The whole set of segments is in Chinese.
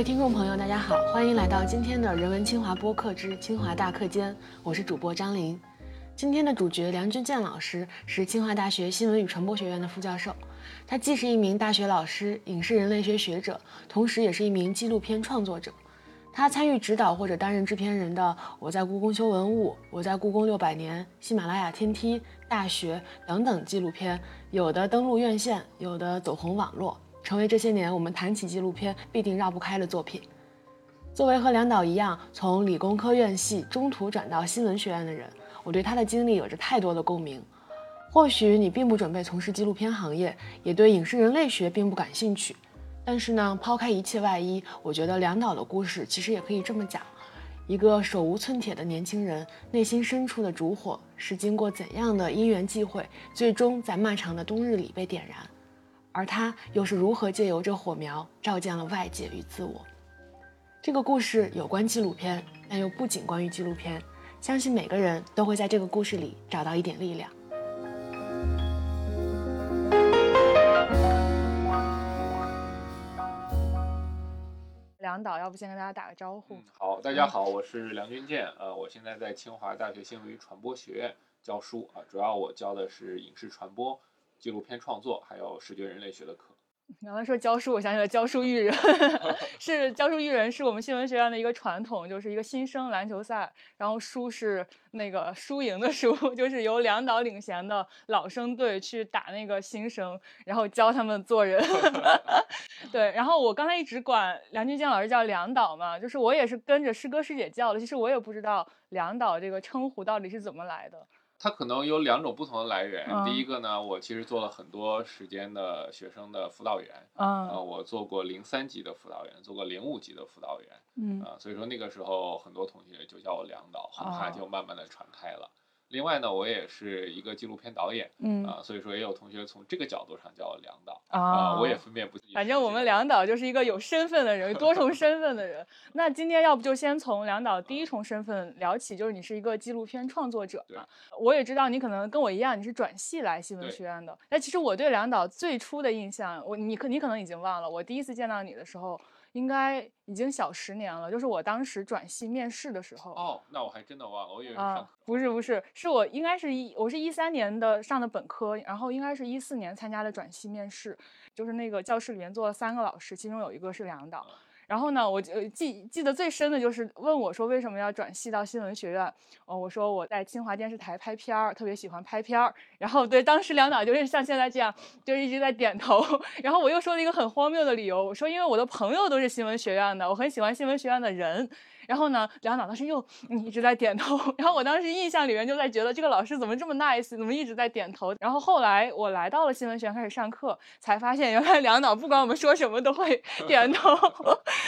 位听众朋友，大家好，欢迎来到今天的人文清华播客之清华大课间，我是主播张琳。今天的主角梁君健老师是清华大学新闻与传播学院的副教授，他既是一名大学老师、影视人类学学者，同时也是一名纪录片创作者。他参与指导或者担任制片人的《我在故宫修文物》《我在故宫六百年》《喜马拉雅天梯》《大学》等等纪录片，有的登陆院线，有的走红网络。成为这些年我们谈起纪录片必定绕不开的作品。作为和梁导一样从理工科院系中途转到新闻学院的人，我对他的经历有着太多的共鸣。或许你并不准备从事纪录片行业，也对影视人类学并不感兴趣，但是呢，抛开一切外衣，我觉得梁导的故事其实也可以这么讲：一个手无寸铁的年轻人，内心深处的烛火是经过怎样的因缘际会，最终在漫长的冬日里被点燃。而他又是如何借由这火苗照见了外界与自我？这个故事有关纪录片，但又不仅关于纪录片。相信每个人都会在这个故事里找到一点力量。梁导，要不先跟大家打个招呼？好，大家好，我是梁军健，呃，我现在在清华大学新闻与传播学院教书啊，主要我教的是影视传播。纪录片创作，还有视觉人类学的课。你刚才说教书，我想起了教书育人，是教书育人是我们新闻学院的一个传统，就是一个新生篮球赛，然后输是那个输赢的输，就是由梁导领衔的老生队去打那个新生，然后教他们做人。对，然后我刚才一直管梁俊健老师叫梁导嘛，就是我也是跟着师哥师姐叫的，其实我也不知道梁导这个称呼到底是怎么来的。它可能有两种不同的来源。第一个呢，我其实做了很多时间的学生的辅导员，呃，我做过零三级的辅导员，做过零五级的辅导员，嗯，所以说那个时候很多同学就叫我梁导，很快就慢慢的传开了。另外呢，我也是一个纪录片导演，嗯啊，所以说也有同学从这个角度上叫我梁导啊，我也分辨不清。反正我们梁导就是一个有身份的人，多重身份的人。那今天要不就先从梁导第一重身份聊起，就是你是一个纪录片创作者嘛。我也知道你可能跟我一样，你是转系来新闻学院的。那其实我对梁导最初的印象，我你可你可能已经忘了，我第一次见到你的时候。应该已经小十年了，就是我当时转系面试的时候。哦，那我还真的忘了，我以为上不是不是，是我应该是一我是一三年的上的本科，然后应该是一四年参加的转系面试，就是那个教室里面坐了三个老师，其中有一个是梁导。然后呢，我就记记得最深的就是问我说为什么要转系到新闻学院？哦，我说我在清华电视台拍片儿，特别喜欢拍片儿。然后对，当时两导就是像现在这样，就一直在点头。然后我又说了一个很荒谬的理由，我说因为我的朋友都是新闻学院的，我很喜欢新闻学院的人。然后呢，梁导当时又一直在点头。然后我当时印象里面就在觉得这个老师怎么这么 nice，怎么一直在点头。然后后来我来到了新闻学院开始上课，才发现原来梁导不管我们说什么都会 点头，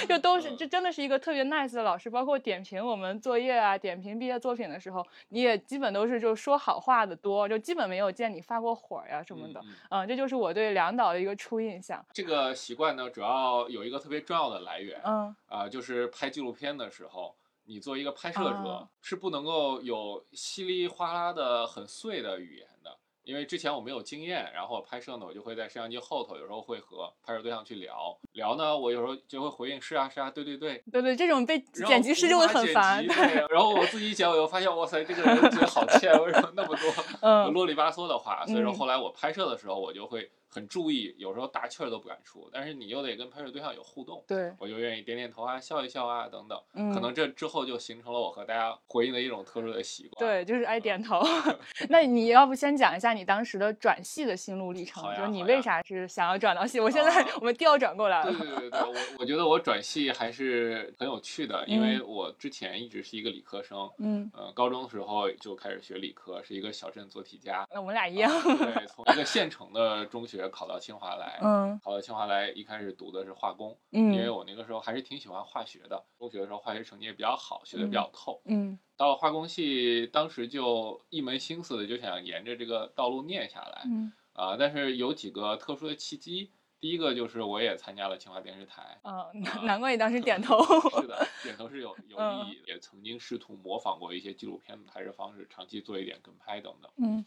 就都是这真的是一个特别 nice 的老师。包括点评我们作业啊，点评毕业作品的时候，你也基本都是就说好话的多，就基本没有见你发过火呀什么的。嗯，这就是我对梁导的一个初印象。这个习惯呢，主要有一个特别重要的来源，嗯啊，就是拍纪录片的时候。后，你作为一个拍摄者是不能够有稀里哗啦的很碎的语言的，因为之前我没有经验，然后拍摄呢，我就会在摄像机后头，有时候会和拍摄对象去聊聊呢，我有时候就会回应是啊是啊，对对对，对对，这种被剪辑师就会很烦，然后我自己剪，我又发现哇塞，这个人嘴好欠，为什么那么多 啰里吧嗦的话？所以说后来我拍摄的时候，我就会。很注意，有时候大气儿都不敢出，但是你又得跟拍摄对象有互动，对我就愿意点点头啊，笑一笑啊，等等，可能这之后就形成了我和大家回应的一种特殊的习惯。对，就是爱点头。那你要不先讲一下你当时的转系的心路历程，就是你为啥是想要转到系？我现在我们调转过来了。对对对对，我我觉得我转系还是很有趣的，因为我之前一直是一个理科生，嗯呃，高中的时候就开始学理科，是一个小镇做题家。那我们俩一样。对，从一个县城的中学。考到清华来，嗯，考到清华来，一开始读的是化工，嗯，因为我那个时候还是挺喜欢化学的，中学的时候化学成绩也比较好，学的比较透，嗯，到了化工系，当时就一门心思的就想沿着这个道路念下来，嗯，啊，但是有几个特殊的契机，第一个就是我也参加了清华电视台，啊，难怪你当时点头，是的，点头是有有意义，也曾经试图模仿过一些纪录片的拍摄方式，长期做一点跟拍等等，嗯，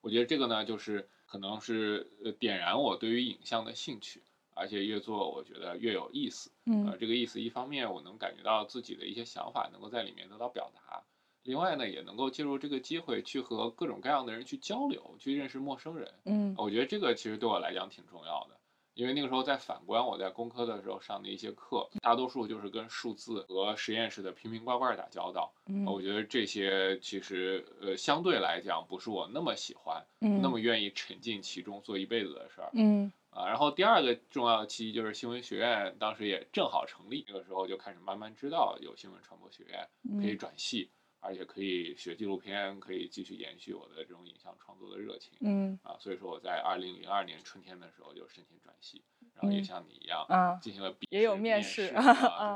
我觉得这个呢，就是。可能是呃点燃我对于影像的兴趣而且越做我觉得越有意思。嗯，这个意思一方面我能感觉到自己的一些想法能够在里面得到表达，另外呢也能够借助这个机会去和各种各样的人去交流，去认识陌生人。嗯，我觉得这个其实对我来讲挺重要的。因为那个时候在反观我在工科的时候上的一些课，大多数就是跟数字和实验室的瓶瓶罐罐打交道。嗯，我觉得这些其实呃相对来讲不是我那么喜欢，那么愿意沉浸其中做一辈子的事儿。嗯，啊，然后第二个重要的契机就是新闻学院当时也正好成立，那个时候就开始慢慢知道有新闻传播学院可以转系。而且可以学纪录片，可以继续延续我的这种影像创作的热情。嗯啊，所以说我在二零零二年春天的时候就申请转系，然后也像你一样，嗯，进行了笔也有面试，然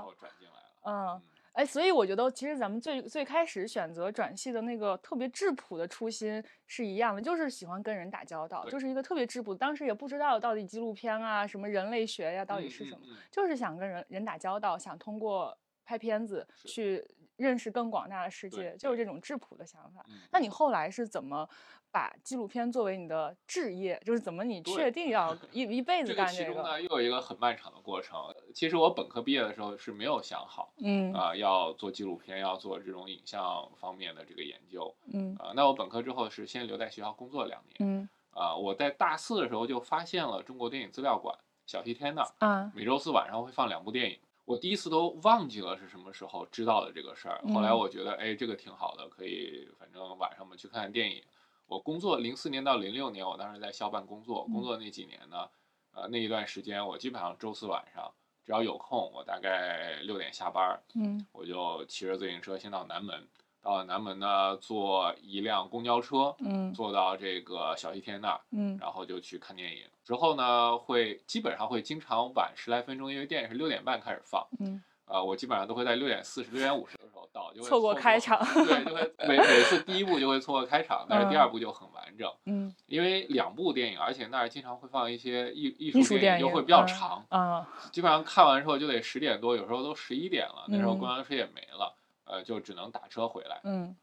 后转进来了。嗯，哎，所以我觉得其实咱们最最开始选择转系的那个特别质朴的初心是一样的，就是喜欢跟人打交道，就是一个特别质朴。当时也不知道到底纪录片啊，什么人类学呀，到底是什么，就是想跟人人打交道，想通过拍片子去。认识更广大的世界，就是这种质朴的想法。那你后来是怎么把纪录片作为你的置业？就是怎么你确定要一一辈子干这个？其中呢，又有一个很漫长的过程。其实我本科毕业的时候是没有想好，嗯啊，要做纪录片，要做这种影像方面的这个研究，嗯啊。那我本科之后是先留在学校工作两年，嗯啊。我在大四的时候就发现了中国电影资料馆小西天那儿，啊，每周四晚上会放两部电影。我第一次都忘记了是什么时候知道的这个事儿，后来我觉得，哎，这个挺好的，可以，反正晚上我们去看看电影。我工作零四年到零六年，我当时在校办工作，工作那几年呢，呃，那一段时间我基本上周四晚上只要有空，我大概六点下班，嗯，我就骑着自行车先到南门。到南门呢，坐一辆公交车，嗯，坐到这个小西天那儿，嗯，然后就去看电影。之后呢，会基本上会经常晚十来分钟，因为电影是六点半开始放，嗯，啊，我基本上都会在六点四十、六点五十的时候到，就会错过开场，对，就会 每每次第一部就会错过开场，但是第二部就很完整，嗯，因为两部电影，而且那儿经常会放一些艺艺术电影，就会比较长，啊，基本上看完之后就得十点多，有时候都十一点了，那时候公交车也没了。呃，就只能打车回来，嗯，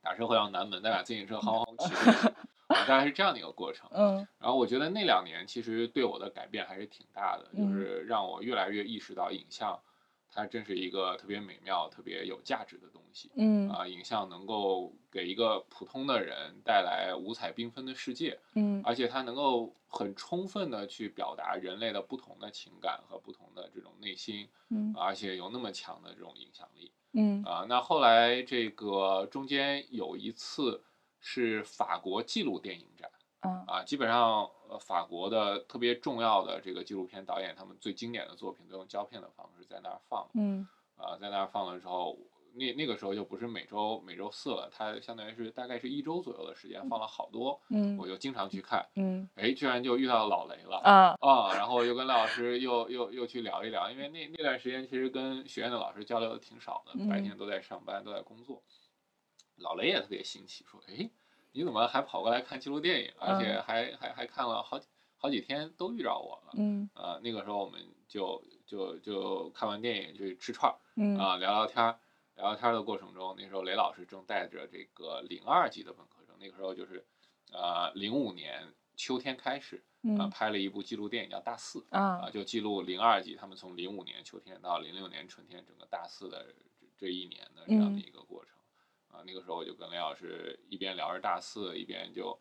打车回到南门，再把自行车轰轰骑大概是这样的一个过程，嗯。然后我觉得那两年其实对我的改变还是挺大的，就是让我越来越意识到影像，它真是一个特别美妙、特别有价值的东西，嗯。啊，影像能够给一个普通的人带来五彩缤纷的世界，嗯，而且它能够很充分的去表达人类的不同的情感和不同的这种内心，嗯，而且有那么强的这种影响力。嗯啊，那后来这个中间有一次是法国纪录电影展，嗯。啊，基本上呃法国的特别重要的这个纪录片导演，他们最经典的作品都用胶片的方式在那儿放，嗯。啊，在那儿放的时候。那那个时候就不是每周每周四了，它相当于是大概是一周左右的时间，放了好多，嗯，我就经常去看，嗯，哎，居然就遇到老雷了，啊啊，然后又跟赖老师又又又去聊一聊，因为那那段时间其实跟学院的老师交流的挺少的，白。天都在上班都在工作，老雷也特别新奇，说，哎，你怎么还跑过来看纪录电影，而且还还还看了好几好几天都遇着我了，嗯，呃，那个时候我们就就就看完电影就去吃串儿，嗯。啊聊聊天儿。聊天的过程中，那时候雷老师正带着这个零二级的本科生，那个时候就是，呃，零五年秋天开始，啊，拍了一部纪录电影叫《大四》，啊，就记录零二级他们从零五年秋天到零六年春天整个大四的这一年的这样的一个过程，啊，那个时候我就跟雷老师一边聊着大四，一边就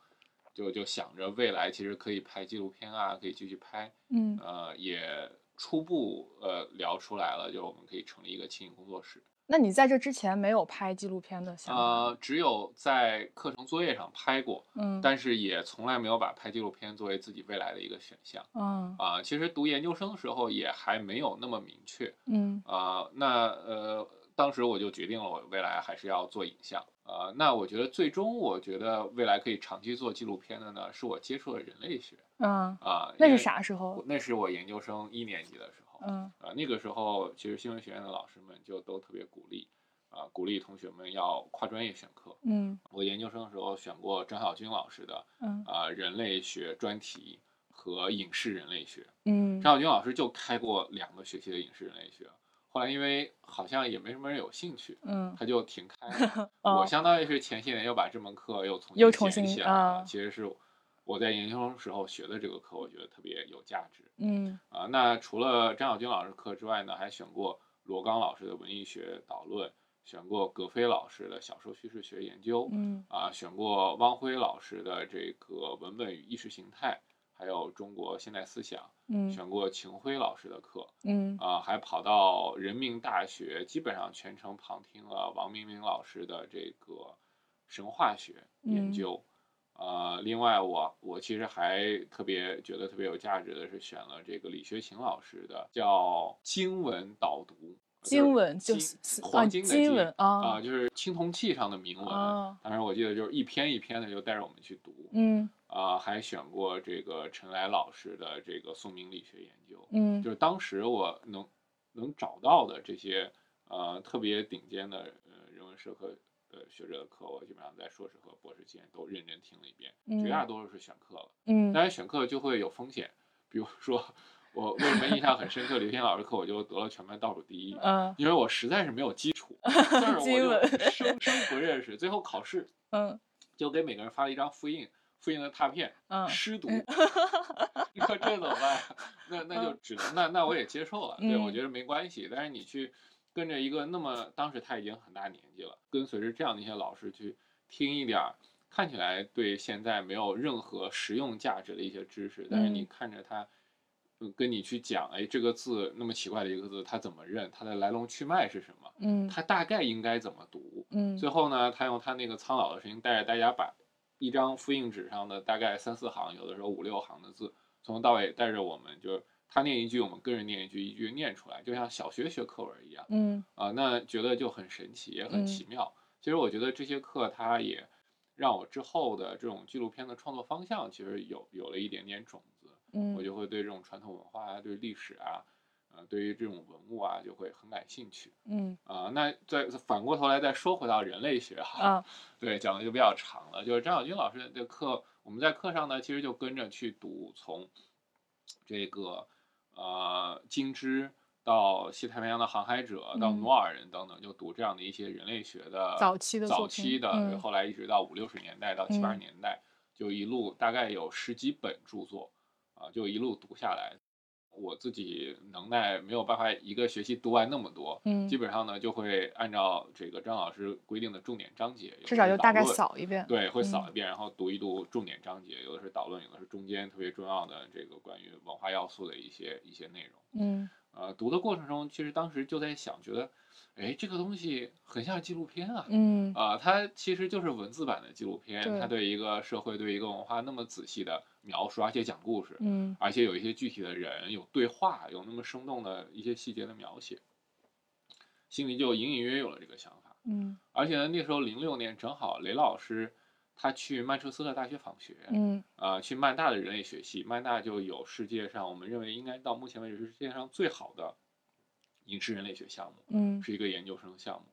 就就想着未来其实可以拍纪录片啊，可以继续拍，嗯，呃，也初步呃聊出来了，就我们可以成立一个轻影工作室。那你在这之前没有拍纪录片的想法？呃，只有在课程作业上拍过，嗯，但是也从来没有把拍纪录片作为自己未来的一个选项，嗯，啊，其实读研究生的时候也还没有那么明确，嗯，啊，那呃，当时我就决定了，我未来还是要做影像，啊，那我觉得最终我觉得未来可以长期做纪录片的呢，是我接触了人类学，嗯，啊，那是啥时候？那是我研究生一年级的时候。嗯啊，那个时候其实新闻学院的老师们就都特别鼓励，啊，鼓励同学们要跨专业选课。嗯，我研究生的时候选过张晓军老师的，嗯啊，人类学专题和影视人类学。嗯，张晓军老师就开过两个学期的影视人类学，后来因为好像也没什么人有兴趣，嗯，他就停开了。我相当于是前些年又把这门课又重新捡起来了，其实是。我在研究生时候学的这个课，我觉得特别有价值。嗯啊，那除了张小军老师课之外呢，还选过罗刚老师的文艺学导论，选过葛飞老师的小说叙事学研究，嗯啊，选过汪辉老师的这个文本与意识形态，还有中国现代思想，嗯。选过秦晖老师的课，嗯。啊，还跑到人民大学，基本上全程旁听了王明明老师的这个神话学研嗯究。呃，另外我我其实还特别觉得特别有价值的是选了这个李学勤老师的叫经文导读，就是经文就经是啊黄金的经文啊、啊。就是青铜器上的铭文。啊。当时我记得就是一篇一篇的就带着我们去读，嗯啊、还选过这个陈来老师的这个宋明理学研究，嗯就是当时我能能找到的这些呃特别顶尖的呃人文社科的学者的课，我基本上在硕士和博士期间都认真听了一遍，绝大多数是选课了。嗯当然选课就会有风险，比如说我为什么印象很深刻，刘天老师课我就得了全班倒数第一，嗯因为我实在是没有基础，就是我就生生不认识，最后考试嗯就给每个人发了一张复印。复印的拓片，嗯湿读，你说 这怎么办？那那就只能那那我也接受了，对我嗯觉得没关系。但是你去跟着一个那么当时他已经很大年纪了，跟随着这样的一些老师去听一点儿看起来对现在没有任何实用价值的一些知识，但是你嗯看着他。嗯跟你去讲，哎，这个字那么奇怪的一个字，他怎么认？它的来龙去脉是什么？嗯它大概应该怎么读？嗯最后呢，他用他那个苍老的声音带着大家把一张复印纸上的大概三四行，有的时候五六行的字，从头到尾带着我们，就是他念一句，我们跟着念一句，一句念出来，就像小学学课文一样嗯啊、那觉得就很神奇，也很嗯奇妙。其实我觉得这些课，它也让我之后的这种纪录片的创作方向，其实有有了一点点种子。嗯我嗯就会对这种传统文化啊，对历史啊，呃，对于这种文物啊，就会很感兴趣。嗯啊、那再反过头来再说回到人类学哈，啊对，讲的就比较长了。就是张小军老师的课，我们在课上呢，其实就跟着去读从这个呃金枝到西太平洋的航海者，到嗯努尔人等等，就读这样的一些人类学的早期的早期的，嗯后来一直到五六十年代到七八十嗯年代，就一路大概有十几本著作啊，就一路读下来。我自己能耐没有办法一个学期读完那么多，嗯基本上呢就会按照这个张老师规定的重点章节，至少就大概扫一遍对，会扫嗯一遍，然后读一读重点章节，有的是导论，有的是中间特别重要的这个关于文化要素的一些一些内容。嗯呃，读的过程中，其实当时就在想，觉得，哎，这个东西很像纪录片啊。嗯啊、它其实就是文字版的纪录片，它对对一个社会、对一个文化那么仔细的描述，而且讲故事，嗯而且有一些具体的人，有对话，有那么生动的一些细节的描写，心里就隐隐约约有了这个想法。嗯而且呢，那时候零六年正好雷老师他去曼彻斯特大学访学，嗯啊，去曼大的人类学系，曼大就有世界上我们认为应该到目前为止是世界上最好的影视人类学项目，嗯是一个研究生项目。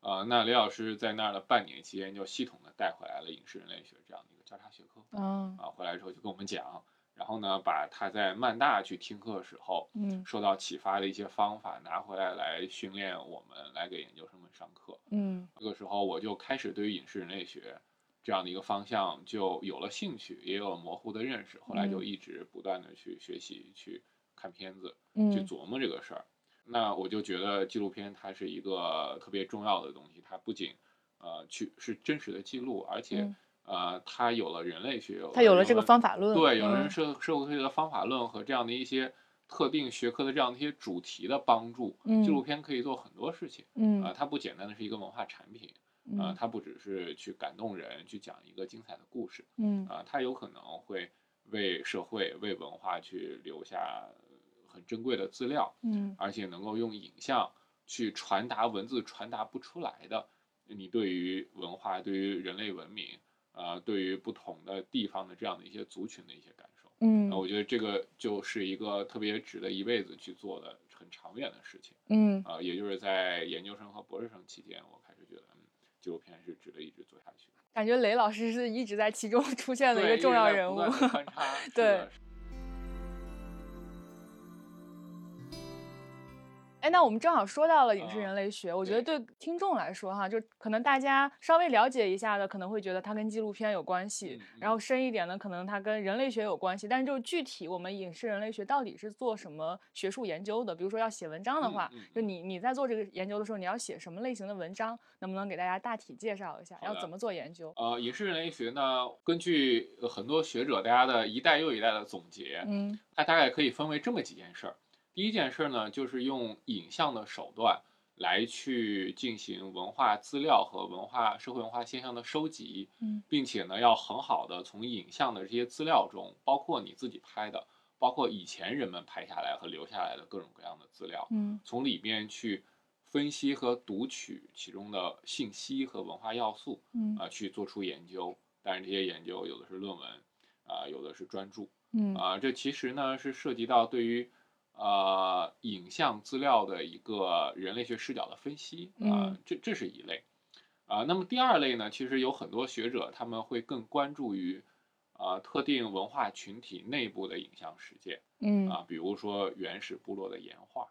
啊，那雷老师在那儿的半年期间，就系统的带回来了影视人类学这样的一个交叉学科。啊啊，回来之后就跟我们讲，然后呢，把他在曼大去听课的时候嗯受到启发的一些方法拿回来，来训练我们，来给研究生们上课。嗯这个时候，我就开始对于影视人类学这样的一个方向就有了兴趣，也有了模糊的认识。后来就嗯一直不断的去学习、去看片子、去嗯琢磨这个事儿。那我就觉得纪录片它是一个特别重要的东西，它不仅呃去是真实的记录，而且、嗯呃它有了人类学，他有了这个方法论对，有了人社社会科学的方法论和这样的一些特定学科的这样的一些主题的帮助。纪录嗯片可以做很多事情。嗯啊、它不简单的是一个文化产品，啊、嗯它不只是去感动人，去讲一个精彩的故事，嗯啊、它有可能会为社会、为文化去留下很珍贵的资料，嗯而且能够用影像去传达文字传达不出来的你对于文化、对于人类文明，呃，对于不同的地方的这样的一些族群的一些感受。嗯那我觉得这个就是一个特别值得一辈子去做的很长远的事情。嗯啊、也就是在研究生和博士生期间，我开始觉得，嗯，纪录片是值得一直做下去的。感觉雷老师是一直在其中 出现的一个重要人物 对哎，那我们正好说到了影视人类学，我觉得对听众来说哈，就可能大家稍微了解一下的，可能会觉得它跟纪录片有关系，然后深一点的，可能它跟人类学有关系。但是就是具体我们影视人类学到底是做什么学术研究的？比如说要写文章的话，就你你在做这个研究的时候，你要写什么类型的文章？能不能给大家大体介绍一下？要怎么做研究？呃，影视人类学呢，根据很多学者大家的一代又一代的总结，嗯，它大概可以分为这么几件事儿。第一件事呢，就是用影像的手段来去进行文化资料和文化社会文化现象的收集，嗯，并且呢，要很好的从影像的这些资料中，包括你自己拍的，包括以前人们拍下来和留下来的各种各样的资料，嗯，从里面去分析和读取其中的信息和文化要素，嗯，啊，去做出研究。当然，这些研究有的是论文，啊，有的是专著，嗯，啊，这其实呢是涉及到对于。呃，影像资料的一个人类学视角的分析啊，这这是一类啊。那么第二类呢，其实有很多学者他们会更关注于啊特定文化群体内部的影像实践，嗯啊，比如说原始部落的岩画，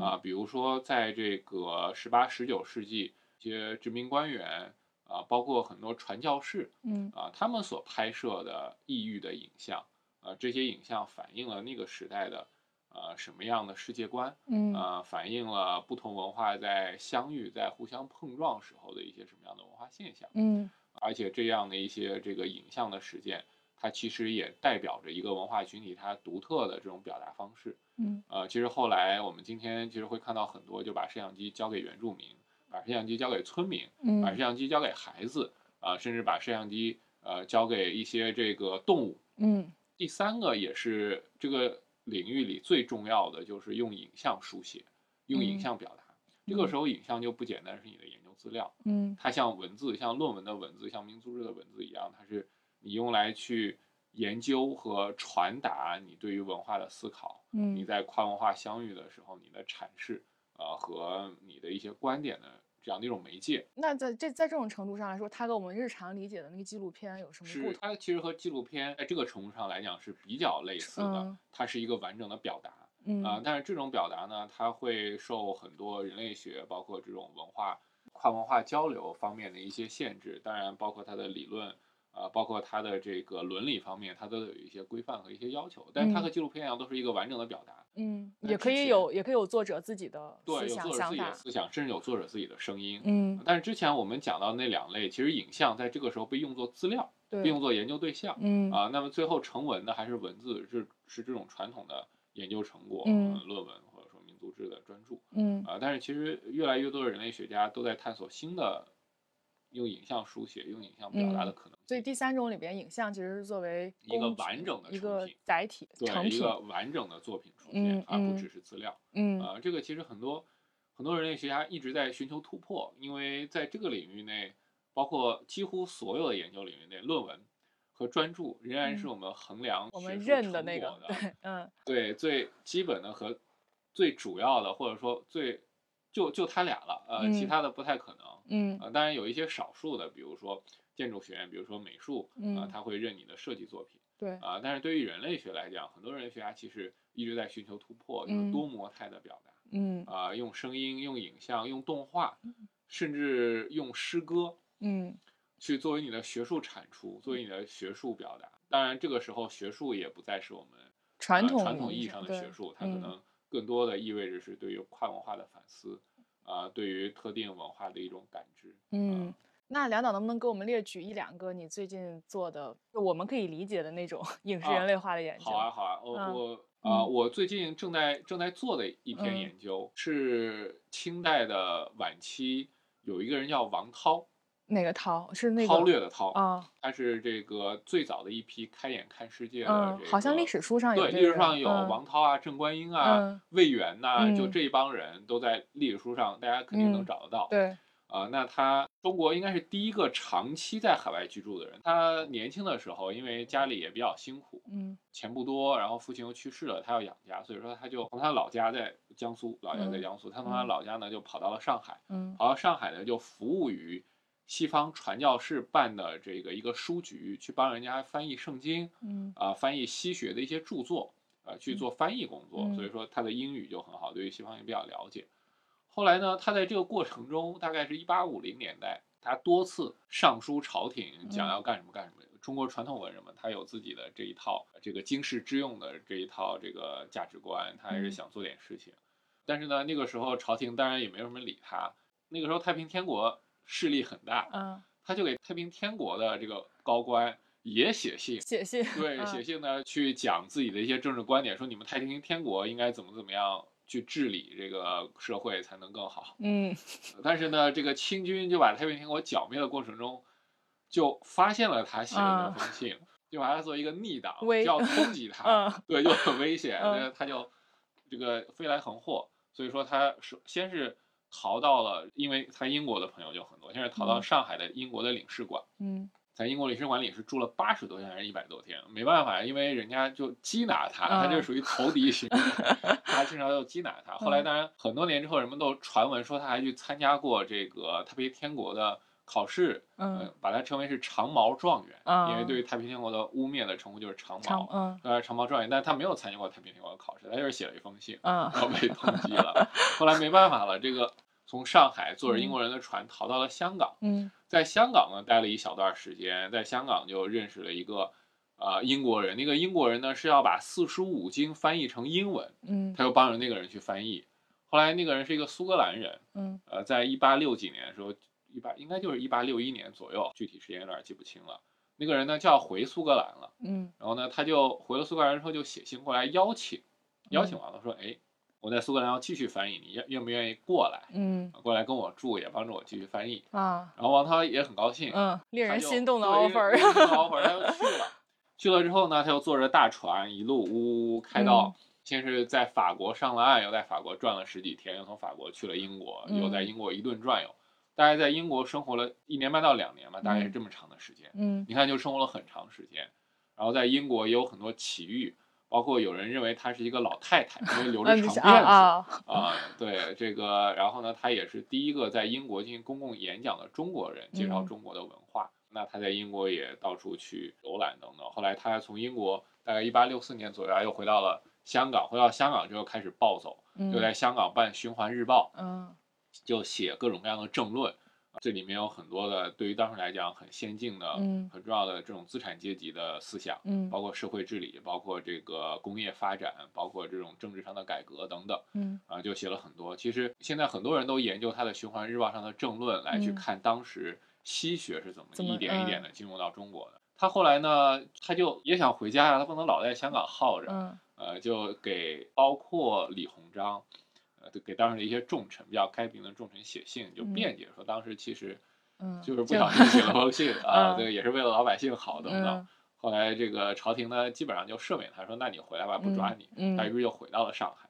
啊，比如说在这个十八十九世纪一些殖民官员啊，包括很多传教士，嗯啊，他们所拍摄的异域的影像啊，这些影像反映了那个时代的。呃，什么样的世界观？嗯，呃，反映了不同文化在相遇、在互相碰撞时候的一些什么样的文化现象？嗯，而且这样的一些这个影像的实践，它其实也代表着一个文化群体它独特的这种表达方式。嗯，呃，其实后来我们今天其实会看到很多就把摄像机交给原住民，把摄像机交给村民，把摄像机交给孩子，啊，甚至把摄像机呃交给一些这个动物。嗯，第三个也是这个。领域里最重要的就是用影像书写，用影像表达。这个时候，影像就不简单是你的研究资料，嗯，它像文字，像论文的文字，像民族志的文字一样，它是你用来去研究和传达你对于文化的思考。嗯，你在跨文化相遇的时候，你的阐释，呃，和你的一些观点的。这样的一种媒介，那在这在这种程度上来说，它跟我们日常理解的那个纪录片有什么不同？它其实和纪录片在这个程度上来讲是比较类似的，它是一个完整的表达，啊，但是这种表达呢，它会受很多人类学，包括这种文化跨文化交流方面的一些限制，当然包括它的理论。啊，包括它的这个伦理方面，它都有一些规范和一些要求，但是它和纪录片一样，都是一个完整的表达。嗯，也可以有，也可以有作者自己的思想、有作者自己的思想，甚至有作者自己的声音。嗯，但是之前我们讲到那两类，其实影像在这个时候被用作资料，被用作研究对象。嗯啊，那么最后成文的还是文字，是是这种传统的研究成果，嗯，论文或者说民族志的专著。嗯啊，但是其实越来越多的人类学家都在探索新的。用影像书写、用影像表达的可能，所以第三种里边，影像其实是作为一个完整的一个载体，对一个完整的作品出现，而不只是资料。嗯，啊，这个其实很多很多人类学家一直在寻求突破，因为在这个领域内，包括几乎所有的研究领域内，论文和专著仍然是我们衡量我们认的那个，对，嗯，对，最基本的和最主要的，或者说最就就他俩了，呃，其他的不太可能。嗯，呃，当然有一些少数的，比如说建筑学院，比如说美术，啊，他会认你的设计作品。对，啊，但是对于人类学来讲，很多人类学家其实一直在寻求突破，就是多模态的表达。嗯，啊，用声音、用影像、用动画，甚至用诗歌，嗯，去作为你的学术产出，作为你的学术表达。当然，这个时候学术也不再是我们传统传统意义上的学术，它可能更多的意味着是对于跨文化的反思。啊，对于特定文化的一种感知。嗯，那梁导能不能给我们列举一两个你最近做的，我们可以理解的那种 影视人类化的研究？好啊，好啊，我我啊，我最近正在正在做的一篇研究是清代的晚期，有一个人叫王涛。哪个韬是那个韬略的韬啊？他是这个最早的一批开眼看世界的。好像历史书上有。对，历史上有王涛啊、郑观音啊、魏源呐，就这一帮人都在历史书上，大家肯定能找得到。对。啊，那他中国应该是第一个长期在海外居住的人。他年轻的时候，因为家里也比较辛苦，嗯，钱不多，然后父亲又去世了，他要养家，所以说他就从他老家在江苏，老家在江苏，他从他老家呢就跑到了上海，嗯，跑到上海呢就服务于。西方传教士办的这个一个书局，去帮人家翻译圣经，嗯啊，翻译西学的一些著作，呃去做翻译工作，所以说他的英语就很好，对于西方也比较了解。后来呢，他在这个过程中，大概是一八五零年代，他多次上书朝廷，讲要干什么干什么。中国传统文人嘛，他有自己的这一套这个经世致用的这一套这个价值观，他还是想做点事情。但是呢，那个时候朝廷当然也没有什么理他。那个时候太平天国势力很大，嗯，他就给太平天国的这个高官也写信，写信，对，写信呢去讲自己的一些政治观点，说你们太平天国应该怎么怎么样去治理这个社会才能更好。嗯，但是呢，这个清军就把太平天国剿灭的过程中。就发现了他写的那封信，就把他作为一个逆党，就要 通缉他，对，就很危险，他就这个飞来横祸，所以说他是先是逃到了，因为他英国的朋友就很多，现在逃到上海的英国的领事馆，嗯，在英国领事馆里是住了八十多天还是一百多天，没办法，因为人家就缉拿他，他就属于投敌型，他经常要缉拿他。后来当然很多年之后，人们都传闻说他还去参加过这个特别天国的。考试，嗯，把它称为是长毛状元，因为对于太平天国的污蔑的称呼就是长毛，嗯，呃，长毛状元，但是他没有参加过太平天国的考试，他就是写了一封信，嗯，然后被通缉了。后来没办法了，这个从上海坐着英国人的船逃到了香港，嗯，在香港呢待了一小段时间，在香港就认识了一个啊英国人，那个英国人呢是要把四书五经翻译成英文，嗯，他又帮着那个人去翻译。后来那个人是一个苏格兰人，嗯，呃，在一八六几年的时候。一八应该就是一八六一年左右，具体时间有点记不清了。那个人呢就要回苏格兰了，嗯，然后呢他就回了苏格兰之后就写信过来邀请，邀请完了说，哎，我在苏格兰要继续翻译，你愿愿不愿意过来？嗯，过来跟我住，也帮助我继续翻译啊。然后王涛也很高兴，嗯，令人心动的 offer，offer 他就去了。去了之后呢，他又坐着大船一路呜呜开到，先是在法国上了岸，又在法国转了十几天，又从法国去了英国，又在英国一顿转悠。大概在英国生活了一年半到两年吧，大概是这么长的时间。嗯，你看，就生活了很长时间。然后在英国也有很多奇遇，包括有人认为她是一个老太太，因为留着长辫子啊。对这个，然后呢，她也是第一个在英国进行公共演讲的中国人，介绍中国的文化。那她在英国也到处去游览等等。后来她从英国大概一八六四年左右又回到了香港，回到香港之后开始暴走，就在香港办《循环日报》。嗯。就写各种各样的政论，这里面有很多的对于当时来讲很先进的、很重要的这种资产阶级的思想，嗯，包括社会治理，包括这个工业发展，包括这种政治上的改革等等，嗯，啊，就写了很多。其实现在很多人都研究他的《循环日报》上的政论来去看当时西学是怎么一点一点的进入到中国的。他后来呢，他就也想回家呀，他不能老在香港耗着，呃，就给包括李鸿章。呃，给当时的一些重臣，比较开明的重臣写信，就辩解说，当时其实，嗯，就是不小心写了封信 啊，这个也是为了老百姓好等等。后来这个朝廷呢，基本上就赦免他，说那你回来吧，不抓你。他于是就回到了上海。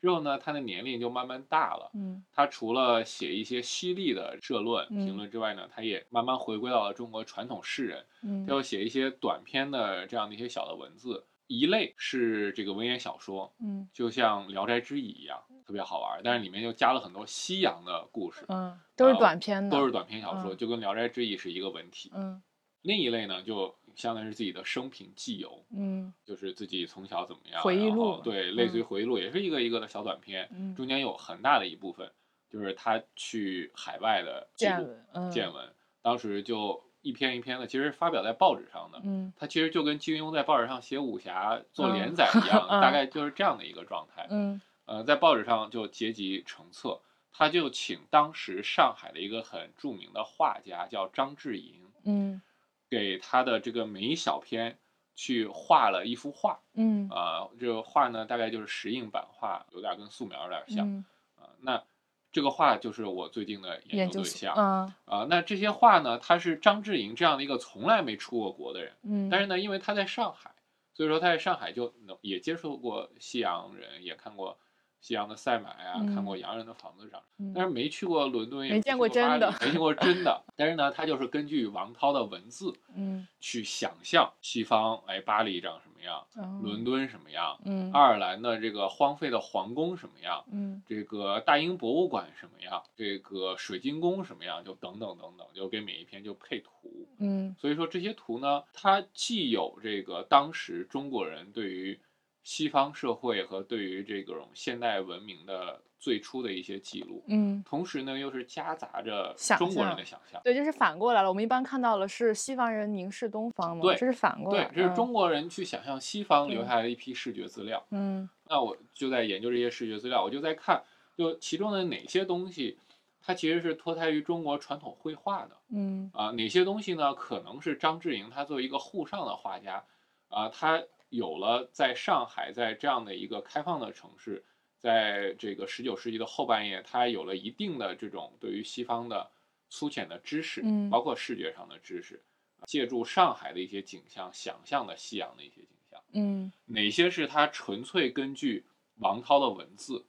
之后呢，他的年龄就慢慢大了。嗯，他除了写一些犀利的社论、评论之外呢，他也慢慢回归到了中国传统诗人。嗯，他又写一些短篇的这样的一些小的文字。一类是这个文言小说，嗯，就像《聊斋志异》一样，特别好玩。但是里面又加了很多西洋的故事，嗯，都是短篇的，都是短篇小说，就跟《聊斋志异》是一个文体。嗯，另一类呢，就相当于是自己的生平记游，嗯，就是自己从小怎么样，回忆录，对，类似于回忆录，也是一个一个的小短篇，中间有很大的一部分就是他去海外的见闻，见闻，当时就。一篇一篇的，其实发表在报纸上的，嗯，他其实就跟金庸在报纸上写武侠做连载一样，大概就是这样的一个状态，嗯，呃，在报纸上就结集成册，他就请当时上海的一个很著名的画家叫张志银，嗯，给他的这个每一小篇去画了一幅画，嗯，啊，这个画呢大概就是石印版画，有点跟素描有点像，啊，那。这个画就是我最近的研究对象啊啊，那这些画呢，他是张志颖这样的一个从来没出过国的人，嗯，但是呢，因为他在上海，所以说他在上海就能也接触过西洋人，也看过。西洋的赛马呀，看过洋人的房子长，但是没去过伦敦，也没见过真的，没见过真的。但是呢，他就是根据王涛的文字，嗯，去想象西方，哎，巴黎长什么样，伦敦什么样，嗯，爱尔兰的这个荒废的皇宫什么样，嗯，这个大英博物馆什么样，这个水晶宫什么样，就等等等等，就给每一篇就配图，嗯，所以说这些图呢，它既有这个当时中国人对于。西方社会和对于这种现代文明的最初的一些记录，嗯，同时呢又是夹杂着中国人的想象，对，就是反过来了。我们一般看到的是西方人凝视东方嘛，对，这是反过来，对，这是中国人去想象西方留下来的一批视觉资料，嗯，那我就在研究这些视觉资料，我就在看，就其中的哪些东西，它其实是脱胎于中国传统绘画的，嗯，啊，哪些东西呢？可能是张志颖他作为一个沪上的画家，啊，他。有了在上海，在这样的一个开放的城市，在这个十九世纪的后半叶，他有了一定的这种对于西方的粗浅的知识，包括视觉上的知识，借助上海的一些景象，想象的西洋的一些景象。嗯，哪些是他纯粹根据王涛的文字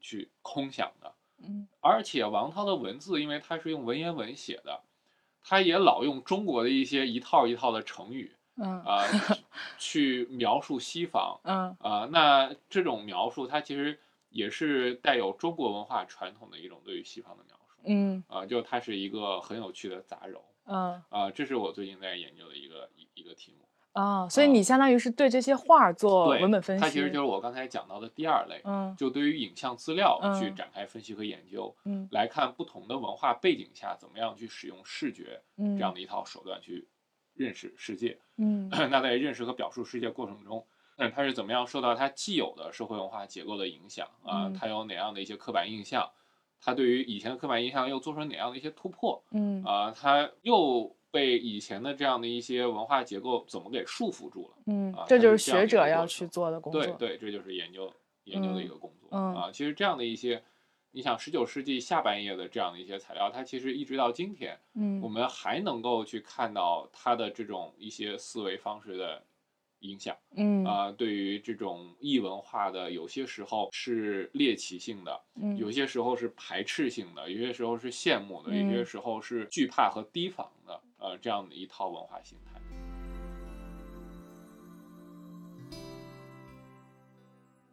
去空想的？嗯，而且王涛的文字，因为他是用文言文写的，他也老用中国的一些一套一套的成语。嗯。啊，去描述西方，嗯。啊，那这种描述它其实也是带有中国文化传统的一种对于西方的描述，嗯。啊，就它是一个很有趣的杂糅，嗯。啊，这是我最近在研究的一个一一个题目，啊，所以你相当于是对这些画做文本分析，它其实就是我刚才讲到的第二类，嗯，就对于影像资料去展开分析和研究，嗯，来看不同的文化背景下怎么样去使用视觉这样的一套手段去。认识世界，嗯，那在认识和表述世界过程中，那，他是怎么样受到他既有的社会文化结构的影响啊？他有哪样的一些刻板印象？他对于以前的刻板印象又做出哪样的一些突破？嗯，啊，他又被以前的这样的一些文化结构怎么给束缚住了？嗯，这就是学者要去做的工作。对对，这就是研究研究的一个工作。嗯啊，其实这样的一些。你想，十九世纪下半叶的这样的一些材料，它其实一直到今天，嗯，我们还能够去看到它的这种一些思维方式的影响，嗯。啊，对于这种异文化的，有些时候是猎奇性的，嗯，有些时候是排斥性的，有些时候是羡慕的，有些时候是惧怕和提防的，呃，这样的一套文化形态。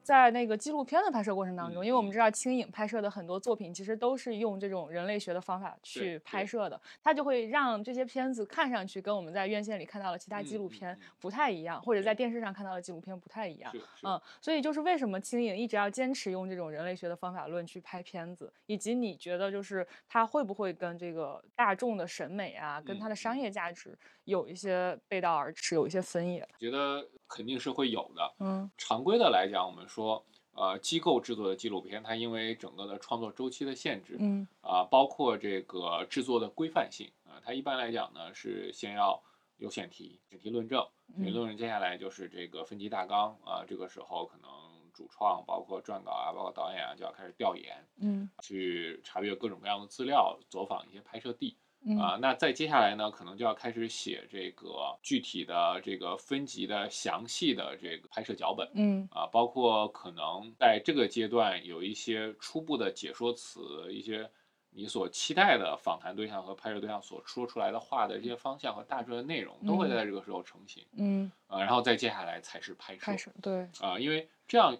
在那个纪录片的拍摄过程当中，因为我们知道轻影拍摄的很多作品其实都是用这种人类学的方法去拍摄的，它就会让这些片子看上去跟我们在院线里看到的其他纪录片不太一样，或者在电视上看到的纪录片不太一样。嗯，所以就是为什么轻影一直要坚持用这种人类学的方法论去拍片子，以及你觉得就是它会不会跟这个大众的审美啊，跟它的商业价值有一些背道而驰，有一些分野？觉得肯定是会有的。嗯，常规的来讲，我们说。呃，机构制作的纪录片，它因为整个的创作周期的限制，嗯，啊，包括这个制作的规范性，啊，它一般来讲呢是先要有选题，选题论证，选题论证，接下来就是这个分级大纲，啊，这个时候可能主创，包括撰稿啊，包括导演啊，就要开始调研，嗯，去查阅各种各样的资料，走访一些拍摄地。啊，那再接下来呢，可能就要开始写这个具体的这个分级的详细的这个拍摄脚本，嗯，啊，包括可能在这个阶段有一些初步的解说词，一些你所期待的访谈对象和拍摄对象所说出来的话的这些方向和大致的内容，都会在这个时候成型，嗯，啊，然后再接下来才是拍摄，拍摄，对，啊，因为这样。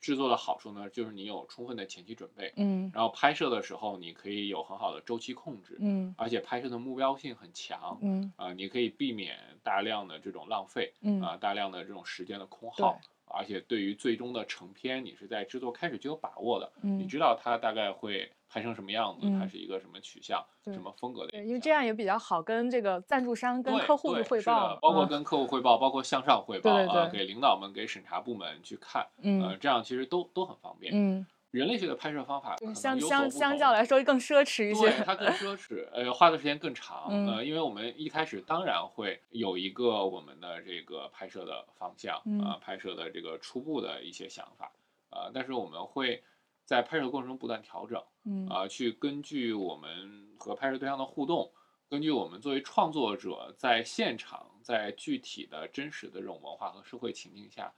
制作的好处呢，就是你有充分的前期准备，嗯，然后拍摄的时候你可以有很好的周期控制，嗯，而且拍摄的目标性很强，嗯，啊，你可以避免大量的这种浪费，嗯，啊，大量的这种时间的空耗，而且对于最终的成片，你是在制作开始就有把握的，嗯，你知道它大概会。拍成什么样子？它是一个什么取向、什么风格的？对，因为这样也比较好跟这个赞助商、跟客户去汇报，包括跟客户汇报，包括向上汇报啊，给领导们、给审查部门去看，嗯，这样其实都都很方便。嗯，人类学的拍摄方法相相相较来说更奢侈一些，对，它更奢侈，呃，花的时间更长，呃，因为我们一开始当然会有一个我们的这个拍摄的方向啊，拍摄的这个初步的一些想法啊，但是我们会。在拍摄过程中不断调整，嗯啊，去根据我们和拍摄对象的互动，根据我们作为创作者在现场、在具体的真实的这种文化和社会情境下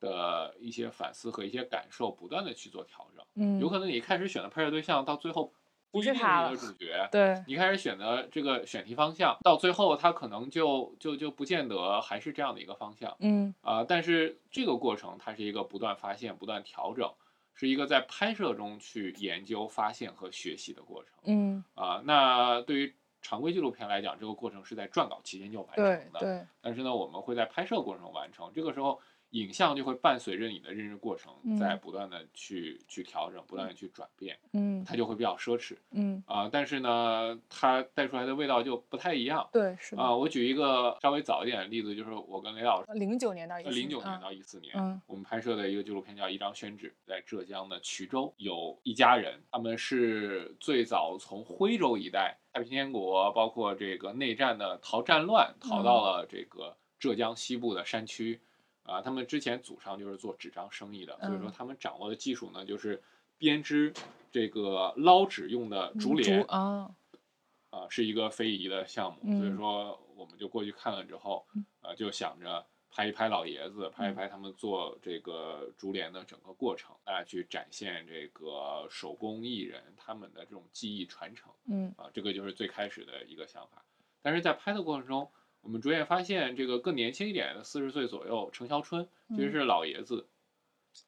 的一些反思和一些感受，不断的去做调整。嗯，有可能你一开始选的拍摄对象，到最后不是他的主角，对，你开始选的这个选题方向，到最后他可能就就就不见得还是这样的一个方向。嗯，啊，但是这个过程它是一个不断发现、不断调整。是一个在拍摄中去研究、发现和学习的过程。嗯啊，那对于常规纪录片来讲，这个过程是在撰稿期间就完成的。对对。但是呢，我们会在拍摄过程中完成。这个时候影像就会伴随着你的认知过程，在不断的去去调整，不断的去转变，嗯，它就会比较奢侈，嗯啊，但是呢，它带出来的味道就不太一样，对，是啊，我举一个稍微早一点的例子，就是我跟雷老师，零九年到一零九年到一四年，嗯，我们拍摄的一个纪录片叫《一张宣纸》，在浙江的衢州，有一家人，他们是最早从徽州一带，太平天国，包括这个内战的逃战乱，逃到了这个浙江西部的山区。啊，他们之前祖上就是做纸张生意的，所以说他们掌握的技术呢，就是编织这个捞纸用的竹帘啊，啊，是一个非遗的项目。所以说，我们就过去看了之后，啊，就想着拍一拍老爷子，拍一拍他们做这个竹帘的整个过程，啊，去展现这个手工艺人他们的这种技艺传承。嗯，啊，这个就是最开始的一个想法。但是在拍的过程中，我们逐渐发现，这个更年轻一点的四十岁左右，程小春其实是老爷子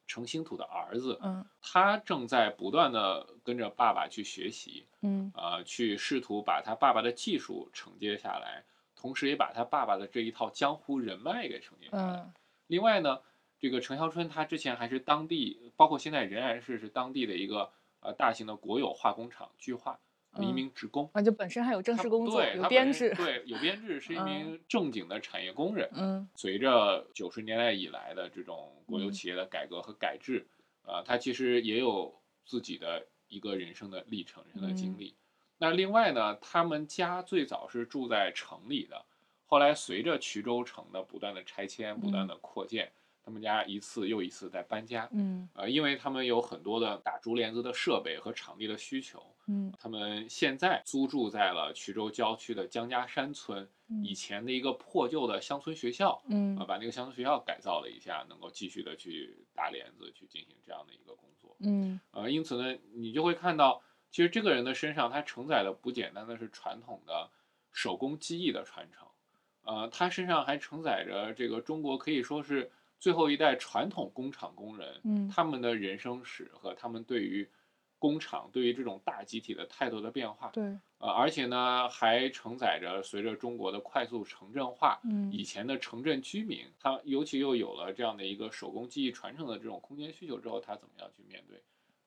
程兴土的儿子。嗯，他正在不断的跟着爸爸去学习，嗯，呃，去试图把他爸爸的技术承接下来，同时也把他爸爸的这一套江湖人脉给承接下来。另外呢，这个程小春他之前还是当地，包括现在仍然是是当地的一个呃大型的国有化工厂巨化。一名职工啊，就本身还有正式工作，有编制，对，有编制，是一名正经的产业工人。嗯，随着九十年代以来的这种国有企业的改革和改制，啊，他其实也有自己的一个人生的历程、人生的经历。那另外呢，他们家最早是住在城里的，后来随着衢州城的不断的拆迁、不断的扩建。他们家一次又一次在搬家，嗯，呃，因为他们有很多的打竹帘子的设备和场地的需求，嗯，他们现在租住在了衢州郊区的江家山村，以前的一个破旧的乡村学校，嗯，啊，把那个乡村学校改造了一下，能够继续的去打帘子，去进行这样的一个工作，嗯，呃，因此呢，你就会看到，其实这个人的身上，他承载的不简单的是传统的手工技艺的传承，呃，他身上还承载着这个中国可以说是。最后一代传统工厂工人，嗯，他们的人生史和他们对于工厂、对于这种大集体的态度的变化，对，呃，而且呢，还承载着随着中国的快速城镇化，嗯，以前的城镇居民，他尤其又有了这样的一个手工技艺传承的这种空间需求之后，他怎么样去面对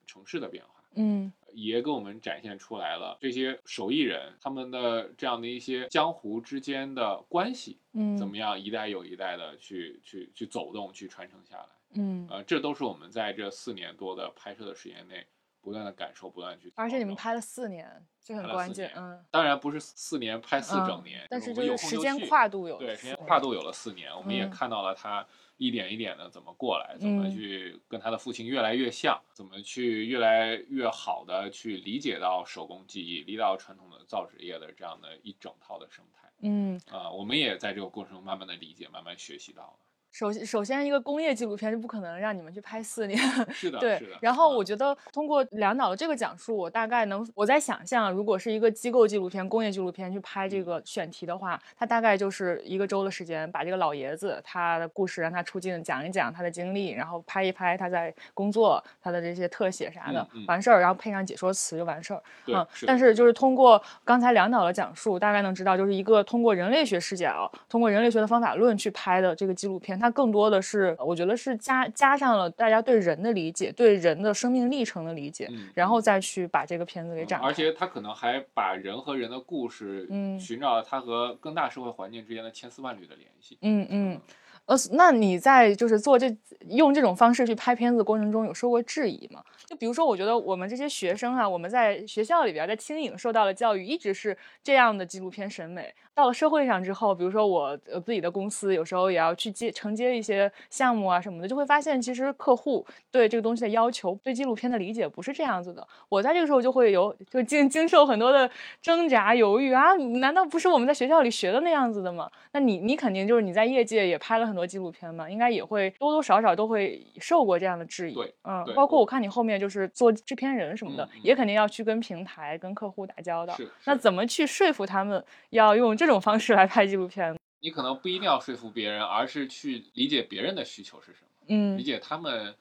城市的变化？嗯，也给我们展现出来了这些手艺人他们的这样的一些江湖之间的关系，嗯，怎么样一代又一代的去去去走动，去传承下来，嗯，呃，这都是我们在这四年多的拍摄的时间内不断的感受，不断去。而且你们拍了四年，这很关键，嗯，当然不是四年拍四整年，但是就是时间跨度有对时间跨度有了四年，我们也看到了他。一点一点的怎么过来，怎么去跟他的父亲越来越像，怎么去越来越好的去理解到手工技艺，理解到传统的造纸业的这样的一整套的生态。嗯，啊，我们也在这个过程中慢慢的理解，慢慢学习到了。首首先，一个工业纪录片就不可能让你们去拍四年，是的，对。然后我觉得通过梁导的这个讲述，我大概能我在想象，如果是一个机构纪录片、工业纪录片去拍这个选题的话，它大概就是一个周的时间，把这个老爷子他的故事让他出镜讲一讲他的经历，然后拍一拍他在工作他的这些特写啥的，完事儿，然后配上解说词就完事儿。嗯，但是就是通过刚才梁导的讲述，大概能知道，就是一个通过人类学视角，通过人类学的方法论去拍的这个纪录片，它更多的是。我觉得是加加上了大家对人的理解，对人的生命历程的理解，然后再去把这个片子给展开。而且他可能还把人和人的故事，嗯，寻找了他和更大社会环境之间的千丝万缕的联系。嗯嗯，呃，那你在就是做这用这种方式去拍片子过程中，有受过质疑吗？就比如说，我觉得我们这些学生啊，我们在学校里边，在轻影受到的教育一直是这样的纪录片审美。到了社会上之后，比如说我呃自己的公司，有时候也要去接承接一些项目啊什么的，就会发现其实客户对这个东西的要求，对纪录片的理解不是这样子的。我在这个时候就会有就经经受很多的挣扎犹豫啊，难道不是我们在学校里学的那样子的吗？那你你肯定就是你在业界也拍了很多纪录片嘛，应该也会多多少少都会受过这样的质疑。对，嗯，包括我看你后面就是做制片人什么的，嗯、也肯定要去跟平台、跟客户打交道。是，那怎么去说服他们要用这种方式来拍纪录片？你可能不一定要说服别人，而是去理解别人的需求是什么，嗯，理解他们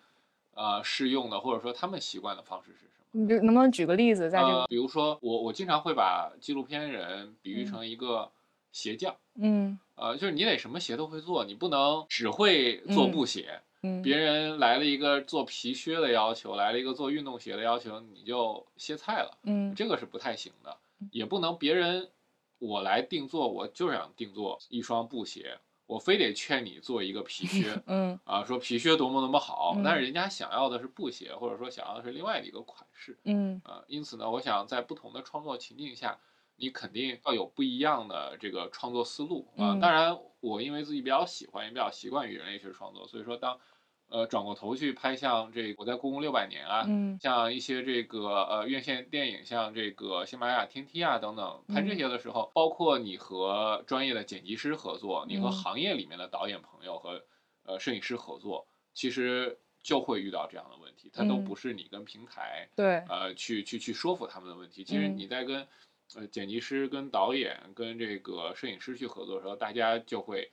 呃适用的或者说他们习惯的方式是什么。你能不能举个例子？在这个，比如说我我经常会把纪录片人比喻成一个鞋匠，嗯，呃，就是你得什么鞋都会做，你不能只会做布鞋。嗯，别人来了一个做皮靴的要求，来了一个做运动鞋的要求，你就歇菜了。嗯，这个是不太行的，也不能别人我来定做，我就想定做一双布鞋，我非得劝你做一个皮靴。嗯，啊，说皮靴多么多么好，但是人家想要的是布鞋，或者说想要的是另外的一个款式。嗯，啊，因此呢，我想在不同的创作情境下。你肯定要有不一样的这个创作思路啊！当然，我因为自己比较喜欢，也比较习惯于人类学创作，所以说当，呃，转过头去拍像这我在故宫六百年啊，像一些这个呃院线电影，像这个喜马拉雅天梯啊等等，拍这些的时候，包括你和专业的剪辑师合作，你和行业里面的导演朋友和呃摄影师合作，其实就会遇到这样的问题，它都不是你跟平台对。呃去去去说服他们的问题，其实你在跟。呃，剪辑师跟导演跟这个摄影师去合作的时候，大家就会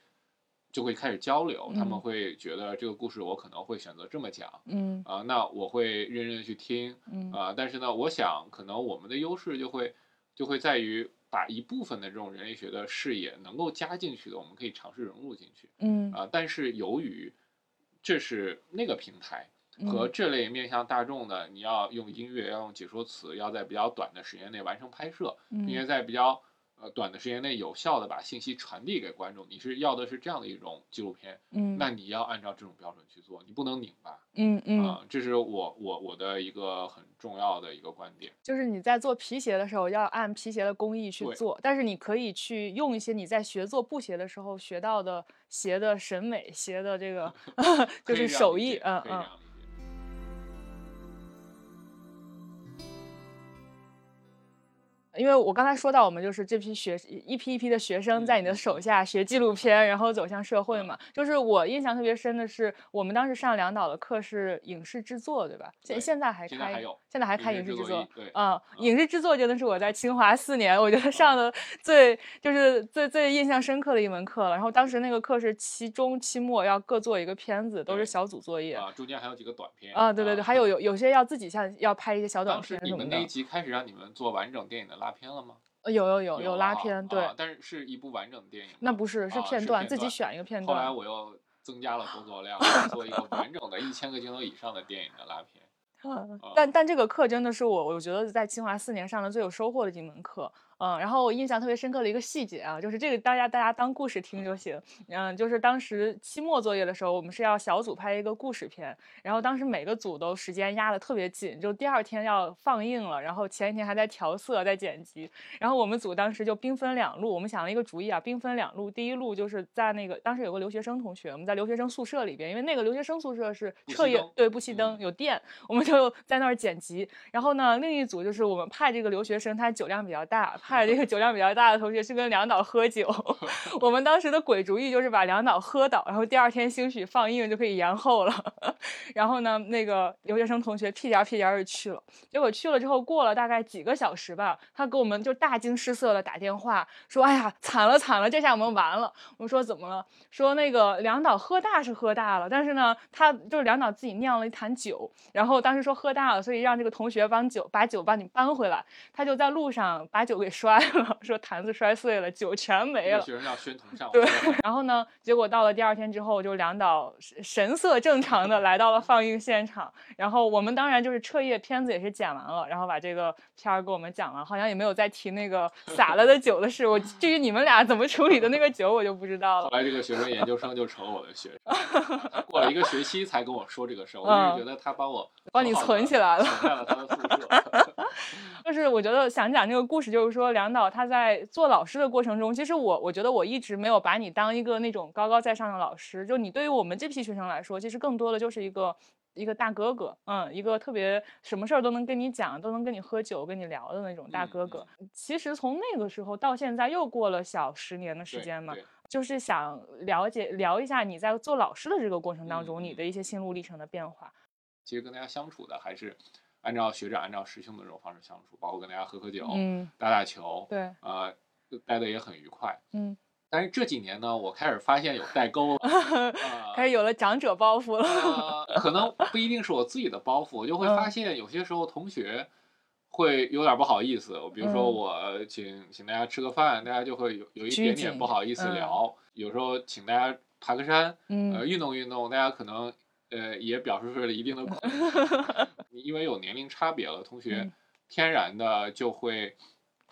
就会开始交流，他们会觉得这个故事我可能会选择这么讲，嗯。啊，那我会认真的去听，嗯。啊，但是呢，我想可能我们的优势就会就会在于把一部分的这种人类学的视野能够加进去的，我们可以尝试融入进去，嗯。啊，但是由于这是那个平台。和这类面向大众的，你要用音乐，要用解说词，要在比较短的时间内完成拍摄，并且在比较呃短的时间内有效的把信息传递给观众。你是要的是这样的一种纪录片，嗯，那你要按照这种标准去做，你不能拧巴，嗯嗯，啊，这是我我我的一个很重要的一个观点，就是你在做皮鞋的时候要按皮鞋的工艺去做，但是你可以去用一些你在学做布鞋的时候学到的鞋的审美、鞋的这个 就是手艺，嗯嗯。因为我刚才说到，我们就是这批学一批一批的学生在你的手下学纪录片，然后走向社会嘛。就是我印象特别深的是，我们当时上梁导的课是影视制作，对吧？现现在还开，现在还开影视制作。对，嗯，影视制作真的是我在清华四年，我觉得上的最就是最最印象深刻的一门课了。然后当时那个课是期中期末要各做一个片子，都是小组作业啊，中间还有几个短片啊，对对对，还有有有些要自己像要拍一些小短片你们那一集开始让你们做完整电影的。拉片了吗？有有有有拉片，对，但是是一部完整的电影。那不是，是片段，自己选一个片段。后来我又增加了工作量，做一个完整的一千个镜头以上的电影的拉片。但但这个课真的是我，我觉得在清华四年上的最有收获的一门课。嗯，然后我印象特别深刻的一个细节啊，就是这个大家大家当故事听就行。嗯，就是当时期末作业的时候，我们是要小组拍一个故事片，然后当时每个组都时间压得特别紧，就第二天要放映了，然后前一天还在调色、在剪辑。然后我们组当时就兵分两路，我们想了一个主意啊，兵分两路。第一路就是在那个当时有个留学生同学，我们在留学生宿舍里边，因为那个留学生宿舍是彻夜对不熄灯有电，我们就在那儿剪辑。然后呢，另一组就是我们派这个留学生，他酒量比较大，派这个酒量比较。大的同学去跟梁导喝酒，我们当时的鬼主意就是把梁导喝倒，然后第二天兴许放映就可以延后了。然后呢，那个留学生同学屁颠屁颠就去了。结果去了之后，过了大概几个小时吧，他给我们就大惊失色的打电话说：“哎呀，惨了惨了，这下我们完了。”我们说怎么了？说那个梁导喝大是喝大了，但是呢，他就是梁导自己酿了一坛酒，然后当时说喝大了，所以让这个同学帮酒把酒帮你搬回来。他就在路上把酒给摔了，说。坛子摔碎了，酒全没了。学生要宣 统上。对，然后呢，结果到了第二天之后，就梁导神色正常的来到了放映现场。然后我们当然就是彻夜，片子也是剪完了，然后把这个片儿给我们讲了，好像也没有再提那个洒了的酒的事。我至于你们俩怎么处理的那个酒，我就不知道了。后来这个学生研究生就成了我的学生，过了一个学期才跟我说这个事儿。我一直觉得他帮我帮你存起来了，存在了他的宿舍。就是我觉得想讲这个故事，就是说梁导他在做老师的过程中，其实我我觉得我一直没有把你当一个那种高高在上的老师，就你对于我们这批学生来说，其实更多的就是一个一个大哥哥，嗯，一个特别什么事儿都能跟你讲，都能跟你喝酒跟你聊的那种大哥哥。其实从那个时候到现在又过了小十年的时间嘛，就是想了解聊一下你在做老师的这个过程当中，你的一些心路历程的变化。其实跟大家相处的还是。按照学长、按照师兄的这种方式相处，包括跟大家喝喝酒、嗯，打打球，对，啊，待的也很愉快，嗯。但是这几年呢，我开始发现有代沟了，开始有了长者包袱了。可能不一定是我自己的包袱，我就会发现有些时候同学会有点不好意思。比如说我请请大家吃个饭，大家就会有有一点点不好意思聊。有时候请大家爬个山，呃，运动运动，大家可能呃也表示出了一定的 因为有年龄差别了，同学天然的就会。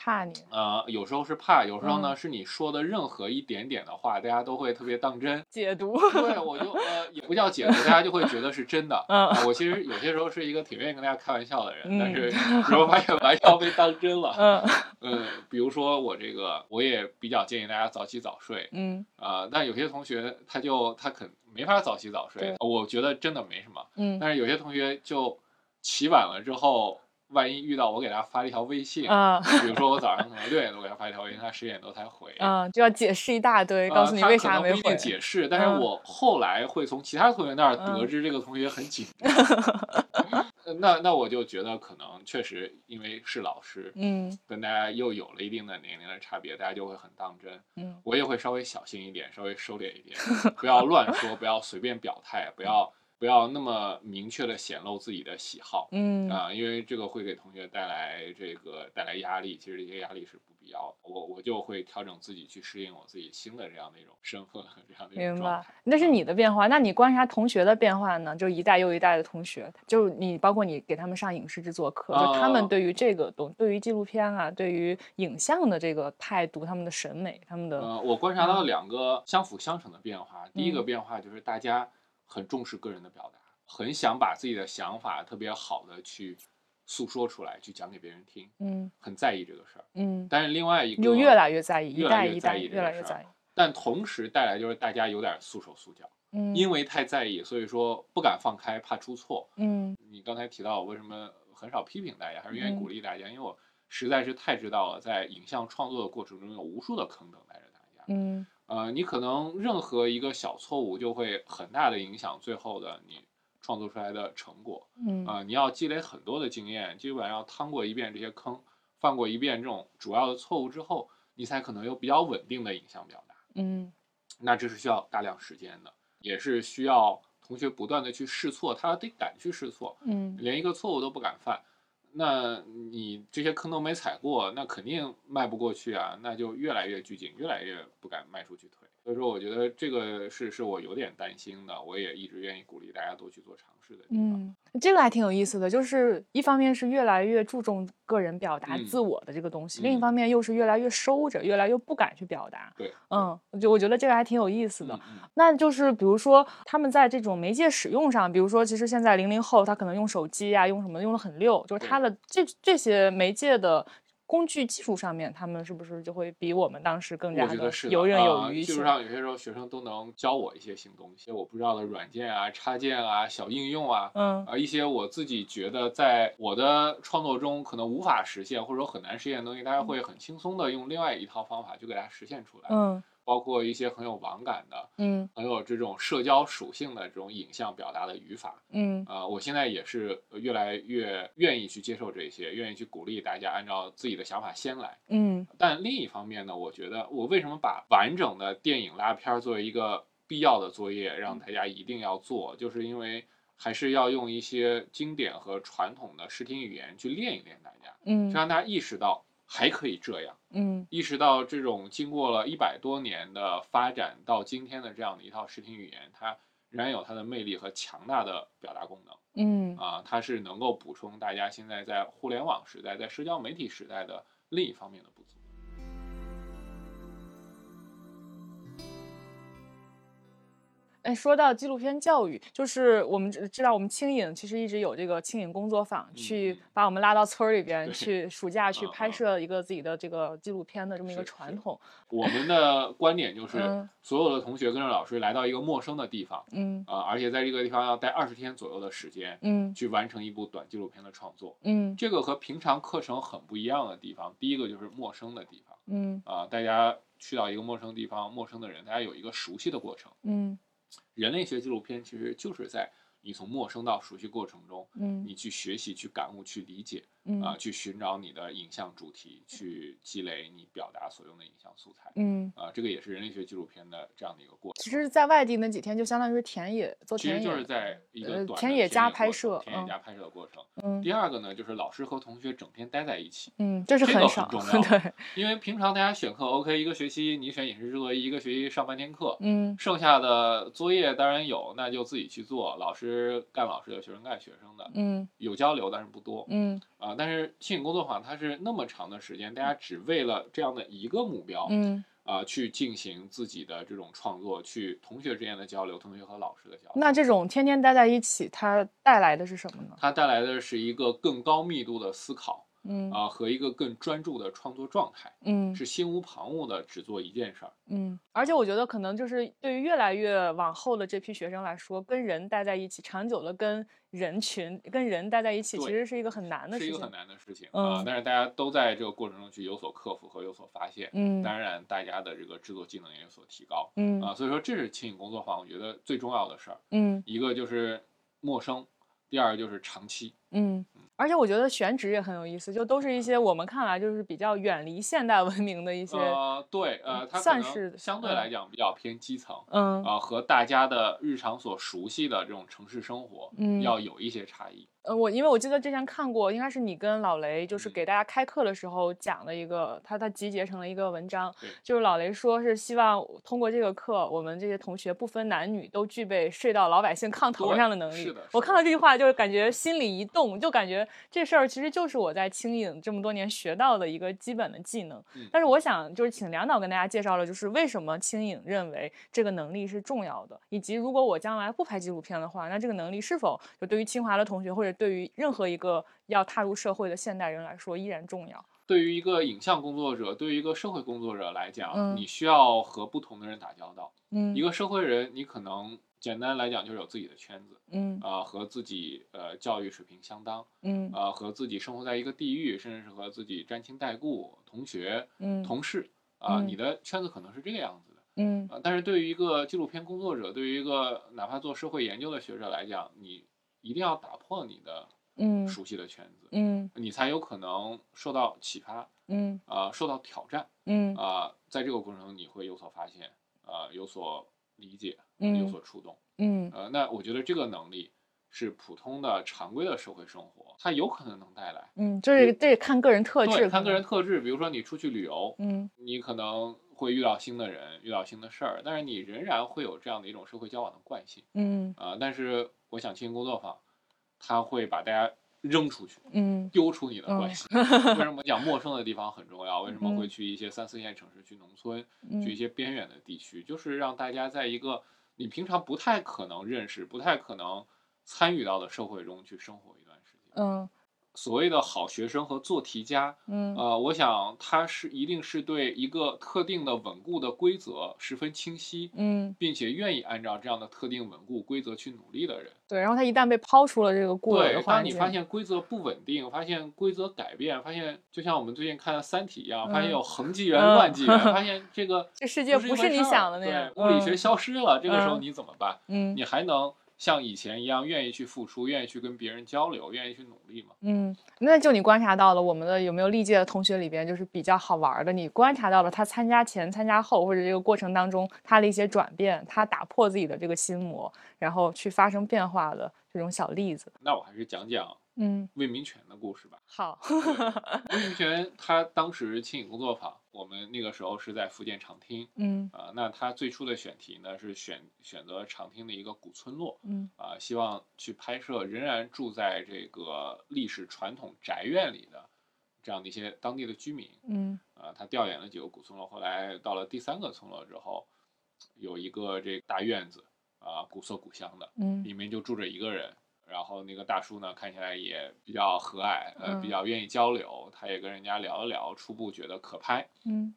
怕你呃，有时候是怕，有时候呢是你说的任何一点点的话，大家都会特别当真解读。对，我就呃也不叫解读，大家就会觉得是真的。嗯，我其实有些时候是一个挺愿意跟大家开玩笑的人，但是有时候发现玩笑被当真了。嗯 嗯，比如说我这个，我也比较建议大家早起早睡。嗯啊，但有些同学他就他肯没法早起早睡，我觉得真的没什么。嗯，但是有些同学就起晚了之后。万一遇到我给他发了一条微信，啊，比如说我早上可能六点多给他发一条微信，他十点多才回，啊，就要解释一大堆，告诉你为啥没回。解释，但是我后来会从其他同学那儿得知这个同学很紧张，那那我就觉得可能确实因为是老师，嗯，跟大家又有了一定的年龄的差别，大家就会很当真，嗯，我也会稍微小心一点，稍微收敛一点，不要乱说，不要随便表态，不要。不要那么明确的显露自己的喜好，嗯啊，因为这个会给同学带来这个带来压力，其实这些压力是不必要的。我我就会调整自己去适应我自己新的这样的一种身份和这样的一种状态。那是你的变化，那你观察同学的变化呢？就一代又一代的同学，就你包括你给他们上影视制作课，就他们对于这个东，对于纪录片啊，对于影像的这个态度，他们的审美，他们的呃，我观察到两个相辅相成的变化。第一个变化就是大家。很重视个人的表达，很想把自己的想法特别好的去诉说出来，去讲给别人听。嗯，很在意这个事儿。嗯，但是另外一个就越来越在意，越来越在意，越来越在意。但同时带来就是大家有点束手束脚。嗯，因为太在意，所以说不敢放开，怕出错。嗯，你刚才提到我为什么很少批评大家，还是愿意鼓励大家，因为我实在是太知道了，在影像创作的过程中有无数的坑等待着大家。嗯。呃，你可能任何一个小错误就会很大的影响最后的你创作出来的成果。嗯，啊，你要积累很多的经验，基本上要趟过一遍这些坑，犯过一遍这种主要的错误之后，你才可能有比较稳定的影像表达。嗯，那这是需要大量时间的，也是需要同学不断的去试错，他得敢去试错。嗯，连一个错误都不敢犯。那你这些坑都没踩过，那肯定迈不过去啊！那就越来越拘谨，越来越不敢迈出去腿。所以说，我觉得这个是是我有点担心的。我也一直愿意鼓励大家多去做尝试的地方。嗯，这个还挺有意思的，就是一方面是越来越注重个人表达自我的这个东西，另一方面又是越来越收着，越来越不敢去表达。对，嗯，就我觉得这个还挺有意思的。那就是比如说他们在这种媒介使用上，比如说其实现在零零后他可能用手机啊，用什么用的很溜，就是他的这这些媒介的。工具技术上面，他们是不是就会比我们当时更加的游刃有余？技术上有些时候学生都能教我一些新东西，我不知道的软件啊、插件啊、小应用啊，嗯，啊一些我自己觉得在我的创作中可能无法实现或者说很难实现的东西，大家会很轻松的用另外一套方法就给它实现出来，嗯。包括一些很有网感的，嗯，很有这种社交属性的这种影像表达的语法，嗯，啊，我现在也是越来越愿意去接受这些，愿意去鼓励大家按照自己的想法先来，嗯。但另一方面呢，我觉得我为什么把完整的电影拉片作为一个必要的作业，让大家一定要做，就是因为还是要用一些经典和传统的视听语言去练一练大家，嗯，就让大家意识到。还可以这样，嗯，意识到这种经过了一百多年的发展到今天的这样的一套视听语言，它仍然有它的魅力和强大的表达功能，嗯，啊，它是能够补充大家现在在互联网时代、在社交媒体时代的另一方面的不哎，说到纪录片教育，就是我们知道，我们青影其实一直有这个青影工作坊，去把我们拉到村儿里边去，暑假去拍摄一个自己的这个纪录片的这么一个传统。我们的观点就 是，所有的同学跟着老师来到一个陌生的地方，嗯。啊，而且在这个地方要待二十天左右的时间，嗯，去完成一部短纪录片的创作，嗯，这个和平常课程很不一样的地方，第一个就是陌生的地方，嗯。啊，大家去到一个陌生地方，陌生的人，大家有一个熟悉的过程，嗯。人类学纪录片其实就是在你从陌生到熟悉过程中，嗯，你去学习、去感悟、去理解啊，去寻找你的影像主题，去积累你表达所用的影像素材。嗯，啊，这个也是人类学纪录片的这样的一个过程。其实，在外地那几天就相当于是田野做田野，其实就是在一个田野加拍摄，田野加拍摄的过程。嗯。第二个呢，就是老师和同学整天待在一起。嗯，这是很少。重 要。对。因为平常大家选课，OK，一个学期你选影视制作，一个学期上半天课。嗯。剩下的作业当然有，那就自己去做。老师干老师的，学生干学生的。嗯。有交流，但是不多。嗯。啊，但是轻影工作坊它是那么长的时间，大家只为了这样的一个目标，嗯，啊，去进行自己的这种创作，去同学之间的交流，同学和老师的交流。那这种天天待在一起，它带来的是什么呢？它带来的是一个更高密度的思考。嗯。啊，和一个更专注的创作状态，嗯，是心无旁骛的只做一件事儿，嗯，而且我觉得可能就是对于越来越往后的这批学生来说，跟人待在一起，长久的跟人群、跟人待在一起，其实是一个很难的事情，是一个很难的事情。啊。但是大家都在这个过程中去有所克服和有所发现，嗯，当然大家的这个制作技能也有所提高，嗯啊，所以说这是轻影工作坊我觉得最重要的事儿，嗯，一个就是陌生，第二个就是长期，嗯。而且我觉得选址也很有意思，就都是一些我们看来就是比较远离现代文明的一些。呃，对，呃，它算是相对来讲比较偏基层，嗯，啊，和大家的日常所熟悉的这种城市生活，嗯，要有一些差异。呃，我因为我记得之前看过，应该是你跟老雷，就是给大家开课的时候讲了一个，他他集结成了一个文章，就是老雷说是希望通过这个课，我们这些同学不分男女都具备睡到老百姓炕头上的能力。是的，我看到这句话就是感觉心里一动，就感觉这事儿其实就是我在轻影这么多年学到的一个基本的技能。但是我想就是请梁导跟大家介绍了，就是为什么轻影认为这个能力是重要的，以及如果我将来不拍纪录片的话，那这个能力是否就对于清华的同学或者对于任何一个要踏入社会的现代人来说依然重要。对于一个影像工作者，对于一个社会工作者来讲，嗯，你需要和不同的人打交道。嗯，一个社会人，你可能简单来讲就是有自己的圈子。嗯，啊，和自己呃教育水平相当。嗯，啊，和自己生活在一个地域，甚至是和自己沾亲带故、同学、嗯，同事啊，你的圈子可能是这个样子的。嗯，啊，但是对于一个纪录片工作者，对于一个哪怕做社会研究的学者来讲，你一定要打破你的。嗯，熟悉的圈子，嗯，你才有可能受到启发，嗯，啊，受到挑战，嗯，啊，在这个过程中你会有所发现，啊，有所理解，嗯，有所触动，嗯，呃，那我觉得这个能力是普通的常规的社会生活，它有可能能带来，嗯，就是这看个人特质，看个人特质，比如说你出去旅游，嗯，你可能会遇到新的人，遇到新的事儿，但是你仍然会有这样的一种社会交往的惯性，嗯，啊，但是我想青年工作坊。他会把大家扔出去，嗯，丢出你的关系。为什 么讲陌生的地方很重要？为什么会去一些三四线城市、去农村、去一些边远的地区？就是让大家在一个你平常不太可能认识、不太可能参与到的社会中去生活一段时间。嗯。所谓的好学生和做题家，嗯，呃，我想他是一定是对一个特定的稳固的规则十分清晰，嗯，并且愿意按照这样的特定稳固规则去努力的人。对，然后他一旦被抛出了这个固有的环境，当你发现规则不稳定，发现规则改变，发现就像我们最近看的《三体》一样，发现有恒纪元、乱纪元，发现这个这世界不是你想的那样，物理学消失了，这个时候你怎么办？嗯，你还能？像以前一样，愿意去付出，愿意去跟别人交流，愿意去努力嘛？嗯，那就你观察到了，我们的有没有历届的同学里边，就是比较好玩的？你观察到了他参加前、参加后，或者这个过程当中他的一些转变，他打破自己的这个心魔，然后去发生变化的这种小例子。那我还是讲讲嗯魏明全的故事吧。好，魏明全他当时青影工作坊。我们那个时候是在福建长汀，嗯，啊，那他最初的选题呢是选选择长汀的一个古村落，嗯，啊，希望去拍摄仍然住在这个历史传统宅院里的这样的一些当地的居民，嗯，啊，他调研了几个古村落，后来到了第三个村落之后，有一个这大院子，啊，古色古香的，嗯，里面就住着一个人。然后那个大叔呢，看起来也比较和蔼，呃，嗯比较愿意交流。他也跟人家聊了聊，初步觉得可拍。嗯，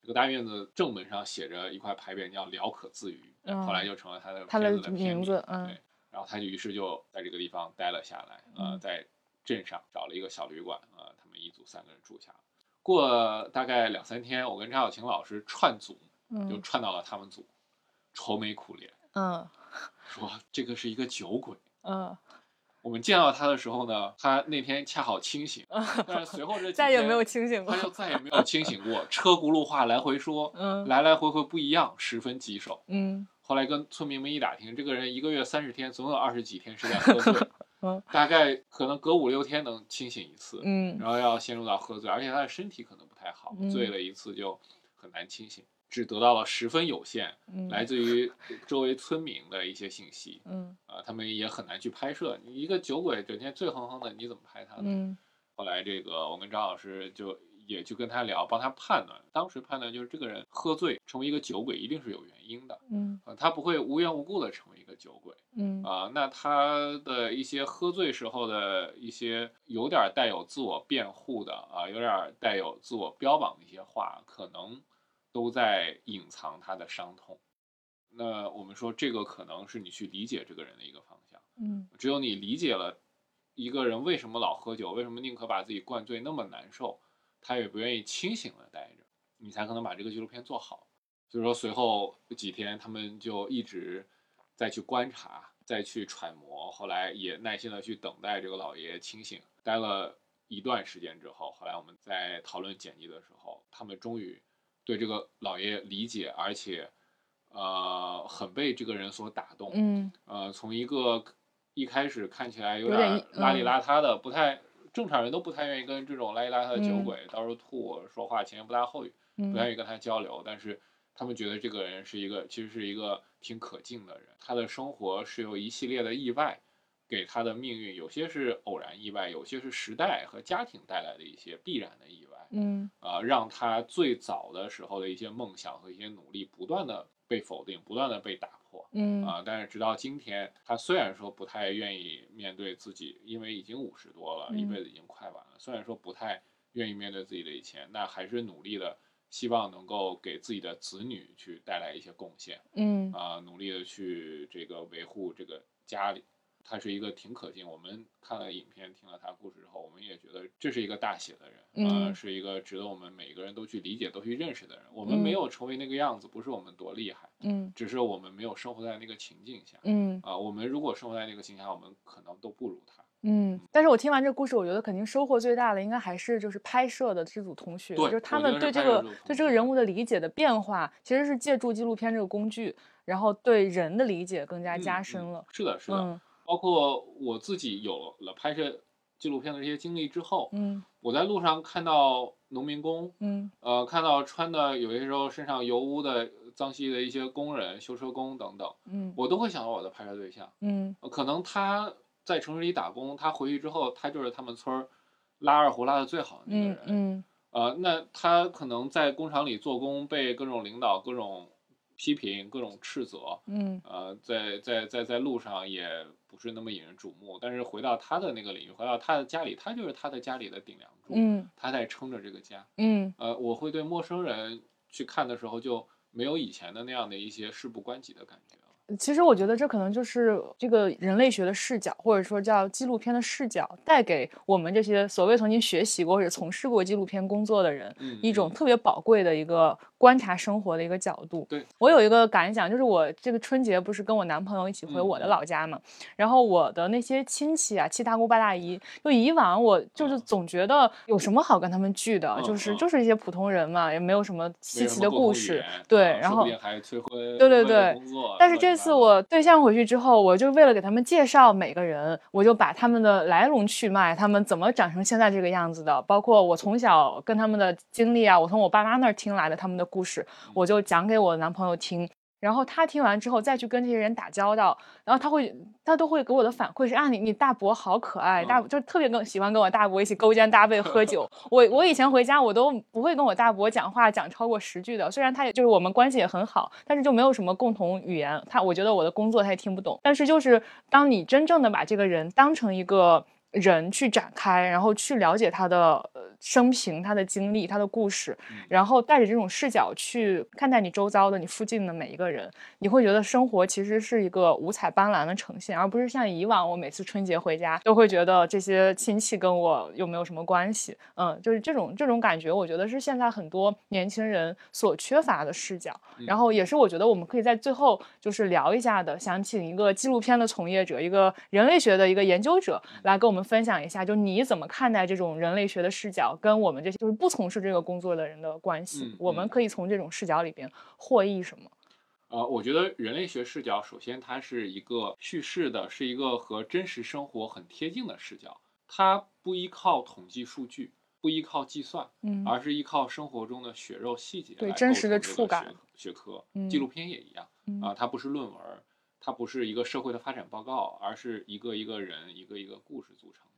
这个大院子正门上写着一块牌匾，叫“聊可自娱”，后来就成了他的他的名字。嗯，对。然后他就于是就在这个地方待了下来，呃，在镇上找了一个小旅馆，呃，他们一组三个人住下。过大概两三天，我跟张小晴老师串组，就串到了他们组，愁眉苦脸，嗯，说这个是一个酒鬼。嗯，我们见到他的时候呢，他那天恰好清醒，但是随后这 再也没有清醒过，他就再也没有清醒过。车轱辘话来回说，嗯，来来回回不一样，十分棘手。嗯，后来跟村民们一打听，这个人一个月三十天，总有二十几天是在喝醉，嗯，大概可能隔五六天能清醒一次，嗯，然后要陷入到喝醉，而且他的身体可能不太好，醉了一次就很难清醒。只得到了十分有限，来自于周围村民的一些信息。嗯，啊，他们也很难去拍摄。你一个酒鬼整天醉哼哼的，你怎么拍他呢？嗯，后来这个我跟张老师就也去跟他聊，帮他判断。当时判断就是这个人喝醉成为一个酒鬼一定是有原因的。嗯，啊，他不会无缘无故的成为一个酒鬼。嗯，啊，那他的一些喝醉时候的一些有点带有自我辩护的啊，有点带有自我标榜的一些话，可能。都在隐藏他的伤痛，那我们说这个可能是你去理解这个人的一个方向。嗯，只有你理解了一个人为什么老喝酒，为什么宁可把自己灌醉那么难受，他也不愿意清醒的待着，你才可能把这个纪录片做好。所以说随后几天他们就一直在去观察，再去揣摩，后来也耐心的去等待这个老爷爷清醒。待了一段时间之后，后来我们在讨论剪辑的时候，他们终于。对这个老爷爷理解，而且，呃，很被这个人所打动。嗯，呃，从一个一开始看起来有点邋里邋遢的，不太正常人都不太愿意跟这种邋里邋遢的酒鬼到处吐，说话前言不搭后语，不愿意跟他交流。但是他们觉得这个人是一个，其实是一个挺可敬的人。他的生活是由一系列的意外给他的命运，有些是偶然意外，有些是时代和家庭带来的一些必然的意外。嗯，啊，让他最早的时候的一些梦想和一些努力不断的被否定，不断的被打破。嗯，啊，但是直到今天，他虽然说不太愿意面对自己，因为已经五十多了，一辈子已经快完了。虽然说不太愿意面对自己的以前，那还是努力的，希望能够给自己的子女去带来一些贡献。嗯，啊，努力的去这个维护这个家里。他是一个挺可敬，我们看了影片，听了他故事之后，我们也觉得这是一个大写的人，嗯，是一个值得我们每个人都去理解、都去认识的人。我们没有成为那个样子，不是我们多厉害，嗯，只是我们没有生活在那个情境下，嗯，啊，我们如果生活在那个情境下，我们可能都不如他，嗯。但是我听完这个故事，我觉得肯定收获最大的，应该还是就是拍摄的这组同学，就是他们对这个对这个人物的理解的变化，其实是借助纪录片这个工具，然后对人的理解更加加深了。是的，是的。包括我自己有了拍摄纪录片的这些经历之后，嗯，我在路上看到农民工，嗯，呃，看到穿的有些时候身上油污的脏兮的一些工人、修车工等等，嗯，我都会想到我的拍摄对象，嗯，可能他在城市里打工，他回去之后，他就是他们村儿拉二胡拉的最好的那个人，嗯，呃，那他可能在工厂里做工，被各种领导各种。批评各种斥责，嗯，呃，在在在在路上也不是那么引人瞩目，但是回到他的那个领域，回到他的家里，他就是他的家里的顶梁柱，嗯，他在撑着这个家，嗯，呃，我会对陌生人去看的时候就没有以前的那样的一些事不关己的感觉。其实我觉得这可能就是这个人类学的视角，或者说叫纪录片的视角，带给我们这些所谓曾经学习过或者从事过纪录片工作的人，一种特别宝贵的一个观察生活的一个角度。对我有一个感想，就是我这个春节不是跟我男朋友一起回我的老家嘛，然后我的那些亲戚啊，七大姑八大姨，就以往我就是总觉得有什么好跟他们聚的，就是就是一些普通人嘛，也没有什么稀奇的故事。对，然后对对对，但是这。次我对象回去之后，我就为了给他们介绍每个人，我就把他们的来龙去脉，他们怎么长成现在这个样子的，包括我从小跟他们的经历啊，我从我爸妈那儿听来的他们的故事，我就讲给我男朋友听。然后他听完之后再去跟这些人打交道，然后他会他都会给我的反馈是啊，你你大伯好可爱，大就特别跟喜欢跟我大伯一起勾肩搭背喝酒。我我以前回家我都不会跟我大伯讲话讲超过十句的，虽然他也就是我们关系也很好，但是就没有什么共同语言。他我觉得我的工作他也听不懂。但是就是当你真正的把这个人当成一个人去展开，然后去了解他的。生平、他的经历、他的故事，然后带着这种视角去看待你周遭的、你附近的每一个人，你会觉得生活其实是一个五彩斑斓的呈现，而不是像以往我每次春节回家都会觉得这些亲戚跟我又没有什么关系。嗯，就是这种这种感觉，我觉得是现在很多年轻人所缺乏的视角。然后也是我觉得我们可以在最后就是聊一下的，想请一个纪录片的从业者，一个人类学的一个研究者来跟我们分享一下，就你怎么看待这种人类学的视角跟我们这些就是不从事这个工作的人的关系？我们可以从这种视角里边获益什么？呃，我觉得人类学视角首先它是一个叙事的，是一个和真实生活很贴近的视角，它不依靠统计数据。不依靠计算，嗯，而是依靠生活中的血肉细节，对真实的触感。学科，纪录片也一样啊，它不是论文，它不是一个社会的发展报告，而是一个一个人、一个一个故事组成的。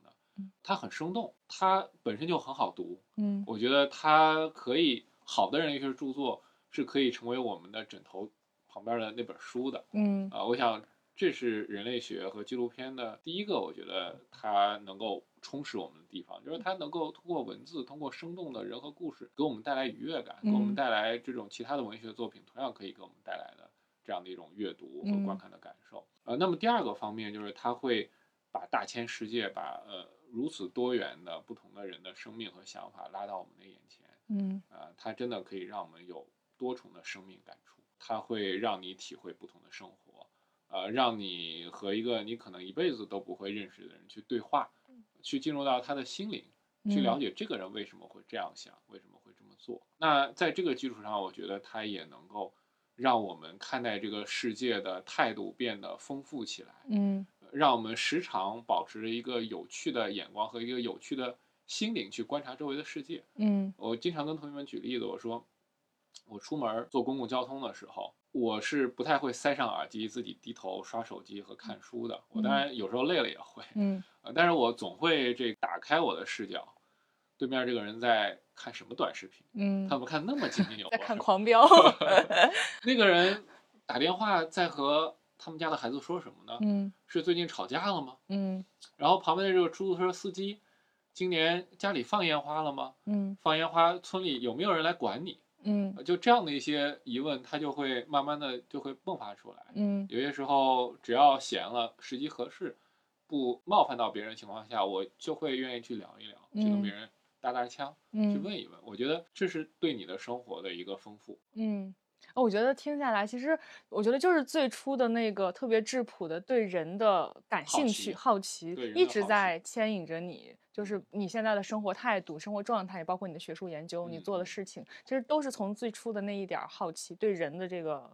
它很生动，它本身就很好读。嗯，我觉得它可以好的人类学著作是可以成为我们的枕头旁边的那本书的。嗯啊，我想这是人类学和纪录片的第一个，我觉得它能够。充实我们的地方，就是它能够通过文字，通过生动的人和故事，给我们带来愉悦感，给我们带来这种其他的文学作品同样可以给我们带来的这样的一种阅读和观看的感受。呃，那么第二个方面就是它会把大千世界，把呃如此多元的不同的人的生命和想法拉到我们的眼前。嗯，呃，它真的可以让我们有多重的生命感触，它会让你体会不同的生活，呃，让你和一个你可能一辈子都不会认识的人去对话。去进入到他的心灵，去了解这个人为什么会这样想，为什么会这么做。那在这个基础上，我觉得它也能够让我们看待这个世界的态度变得丰富起来。嗯，让我们时常保持着一个有趣的眼光和一个有趣的心灵去观察周围的世界。嗯，我经常跟同学们举例子，我说我出门坐公共交通的时候。我是不太会塞上耳机自己低头刷手机和看书的。我当然有时候累了也会，嗯，但是我总会这打开我的视角，对面这个人在看什么短视频？嗯，他怎么看那么津津有味？在看狂飙。那个人打电话在和他们家的孩子说什么呢？嗯，是最近吵架了吗？嗯，然后旁边的这个出租车司机，今年家里放烟花了吗？嗯，放烟花，村里有没有人来管你？嗯，就这样的一些疑问，他就会慢慢的就会迸发出来。嗯，有些时候只要闲了，时机合适，不冒犯到别人的情况下，我就会愿意去聊一聊，去跟别人搭搭腔，去问一问。我觉得这是对你的生活的一个丰富。嗯。我觉得听下来，其实我觉得就是最初的那个特别质朴的对人的感兴趣、好奇，一直在牵引着你。就是你现在的生活态度、生活状态，也包括你的学术研究、你做的事情，其实都是从最初的那一点好奇、对人的这个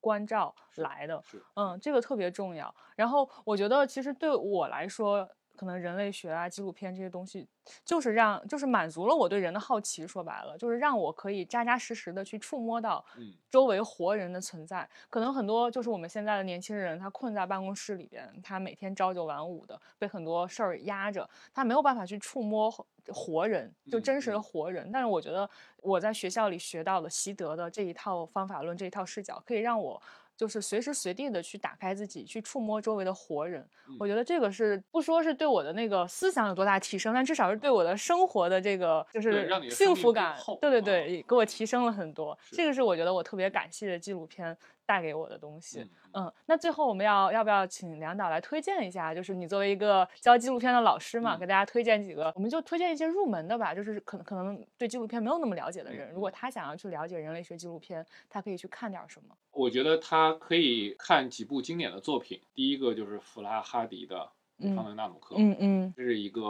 关照来的。嗯，这个特别重要。然后我觉得，其实对我来说。可能人类学啊、纪录片这些东西，就是让，就是满足了我对人的好奇。说白了，就是让我可以扎扎实实的去触摸到，周围活人的存在。可能很多就是我们现在的年轻人，他困在办公室里边，他每天朝九晚五的，被很多事儿压着，他没有办法去触摸活人，就真实的活人。但是我觉得我在学校里学到的习得的这一套方法论，这一套视角，可以让我。就是随时随地的去打开自己，去触摸周围的活人。我觉得这个是不说是对我的那个思想有多大提升，但至少是对我的生活的这个就是幸福感，对对对，给我提升了很多。这个是我觉得我特别感谢的纪录片。带给我的东西，嗯，那最后我们要要不要请梁导来推荐一下？就是你作为一个教纪录片的老师嘛，给大家推荐几个，我们就推荐一些入门的吧。就是可能可能对纪录片没有那么了解的人，如果他想要去了解人类学纪录片，他可以去看点什么？我觉得他可以看几部经典的作品。第一个就是弗拉哈迪的《方的纳努克》，嗯嗯，这是一个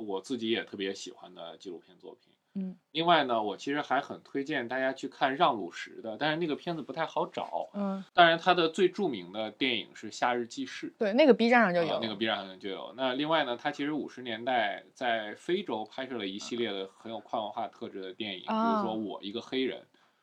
我自己也特别喜欢的纪录片作品。嗯，另外呢，我其实还很推荐大家去看让鲁什的，但是那个片子不太好找。嗯，当然他的最著名的电影是《夏日记事》，对，那个 B 站上就有，那个 B 站上就有。那另外呢，他其实五十年代在非洲拍摄了一系列的很有跨文化特质的电影，比如说《我一个黑人》，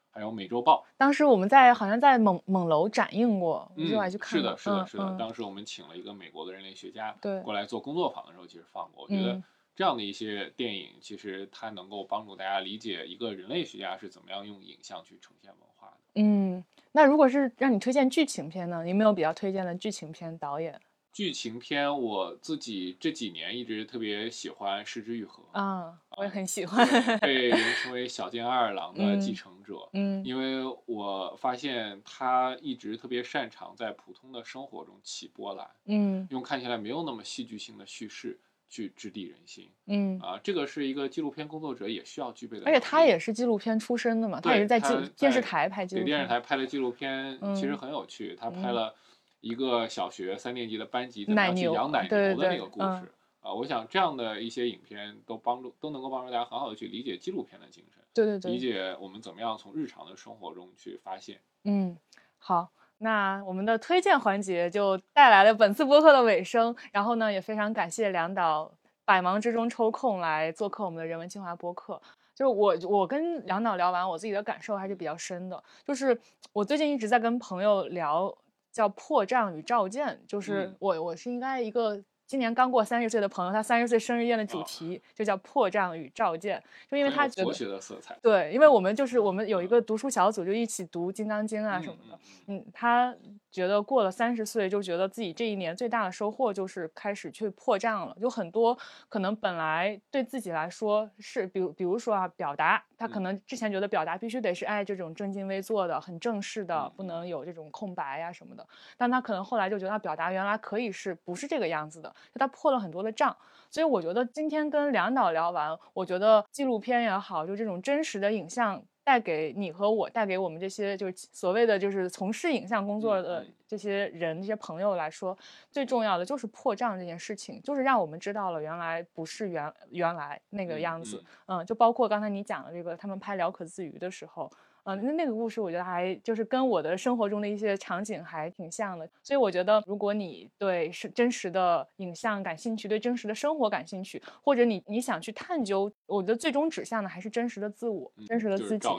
还有《美洲豹》。当时我们在好像在蒙蒙楼展映过，我就来去看。是的，是的，是的。当时我们请了一个美国的人类学家过来做工作坊的时候，其实放过。我觉得。这样的一些电影，其实它能够帮助大家理解一个人类学家是怎么样用影像去呈现文化的。嗯，那如果是让你推荐剧情片呢？你有没有比较推荐的剧情片导演？剧情片，我自己这几年一直特别喜欢石之愈合啊，我也很喜欢，被人称为小津安二郎的继承者。嗯，因为我发现他一直特别擅长在普通的生活中起波澜，嗯，用看起来没有那么戏剧性的叙事去直抵人心。嗯啊，这个是一个纪录片工作者也需要具备的。而且他也是纪录片出身的嘛，他也是在电电视台拍纪录片，对电视台拍的纪录片其实很有趣。他拍了。一个小学三年级的班级怎么样去养奶牛的那个故事啊，我想这样的一些影片都帮助都能够帮助大家很好的去理解纪录片的精神，对对对，理解我们怎么样从日常的生活中去发现。嗯，好，那我们的推荐环节就带来了本次播客的尾声，然后呢，也非常感谢梁导百忙之中抽空来做客我们的人文清华播客。就是我我跟梁导聊完，我自己的感受还是比较深的，就是我最近一直在跟朋友聊。叫破绽与照见，就是我我是应该一个今年刚过三十岁的朋友，他三十岁生日宴的主题就叫破障与照见，就因为他觉得的色彩，对，因为我们就是我们有一个读书小组，就一起读《金刚经》啊什么的，嗯，他。觉得过了三十岁，就觉得自己这一年最大的收获就是开始去破账了。有很多可能本来对自己来说是，比如比如说啊，表达，他可能之前觉得表达必须得是哎这种正襟危坐的、很正式的，不能有这种空白呀什么的。但他可能后来就觉得表达原来可以是不是这个样子的，就他破了很多的账。所以我觉得今天跟梁导聊完，我觉得纪录片也好，就这种真实的影像。带给你和我，带给我们这些就是所谓的就是从事影像工作的这些人、这些朋友来说，最重要的就是破障这件事情，就是让我们知道了原来不是原原来那个样子。嗯，就包括刚才你讲的这个，他们拍《聊可自娱》的时候。嗯，那那个故事我觉得还就是跟我的生活中的一些场景还挺像的，所以我觉得如果你对是真实的影像感兴趣，对真实的生活感兴趣，或者你你想去探究，我觉得最终指向的还是真实的自我，真实的自己。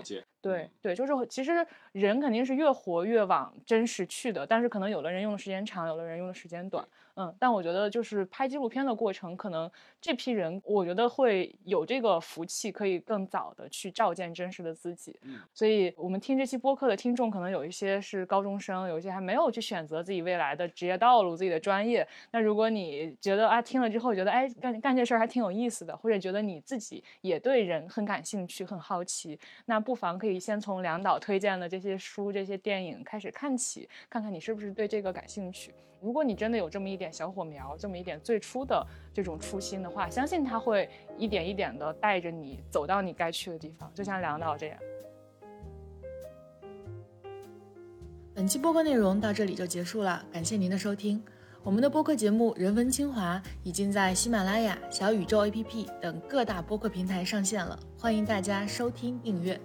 对对，就是其实人肯定是越活越往真实去的，但是可能有的人用的时间长，有的人用的时间短。嗯，但我觉得就是拍纪录片的过程，可能这批人，我觉得会有这个福气，可以更早的去照见真实的自己。嗯，所以我们听这期播客的听众，可能有一些是高中生，有一些还没有去选择自己未来的职业道路、自己的专业。那如果你觉得啊，听了之后觉得哎，干干这事儿还挺有意思的，或者觉得你自己也对人很感兴趣、很好奇，那不妨可以先从梁导推荐的这些书、这些电影开始看起，看看你是不是对这个感兴趣。如果你真的有这么一点点小火苗，这么一点最初的这种初心的话，相信他会一点一点的带着你走到你该去的地方，就像梁导这样。本期播客内容到这里就结束了，感谢您的收听。我们的播客节目《人文清华》已经在喜马拉雅、小宇宙 APP 等各大播客平台上线了，欢迎大家收听订阅。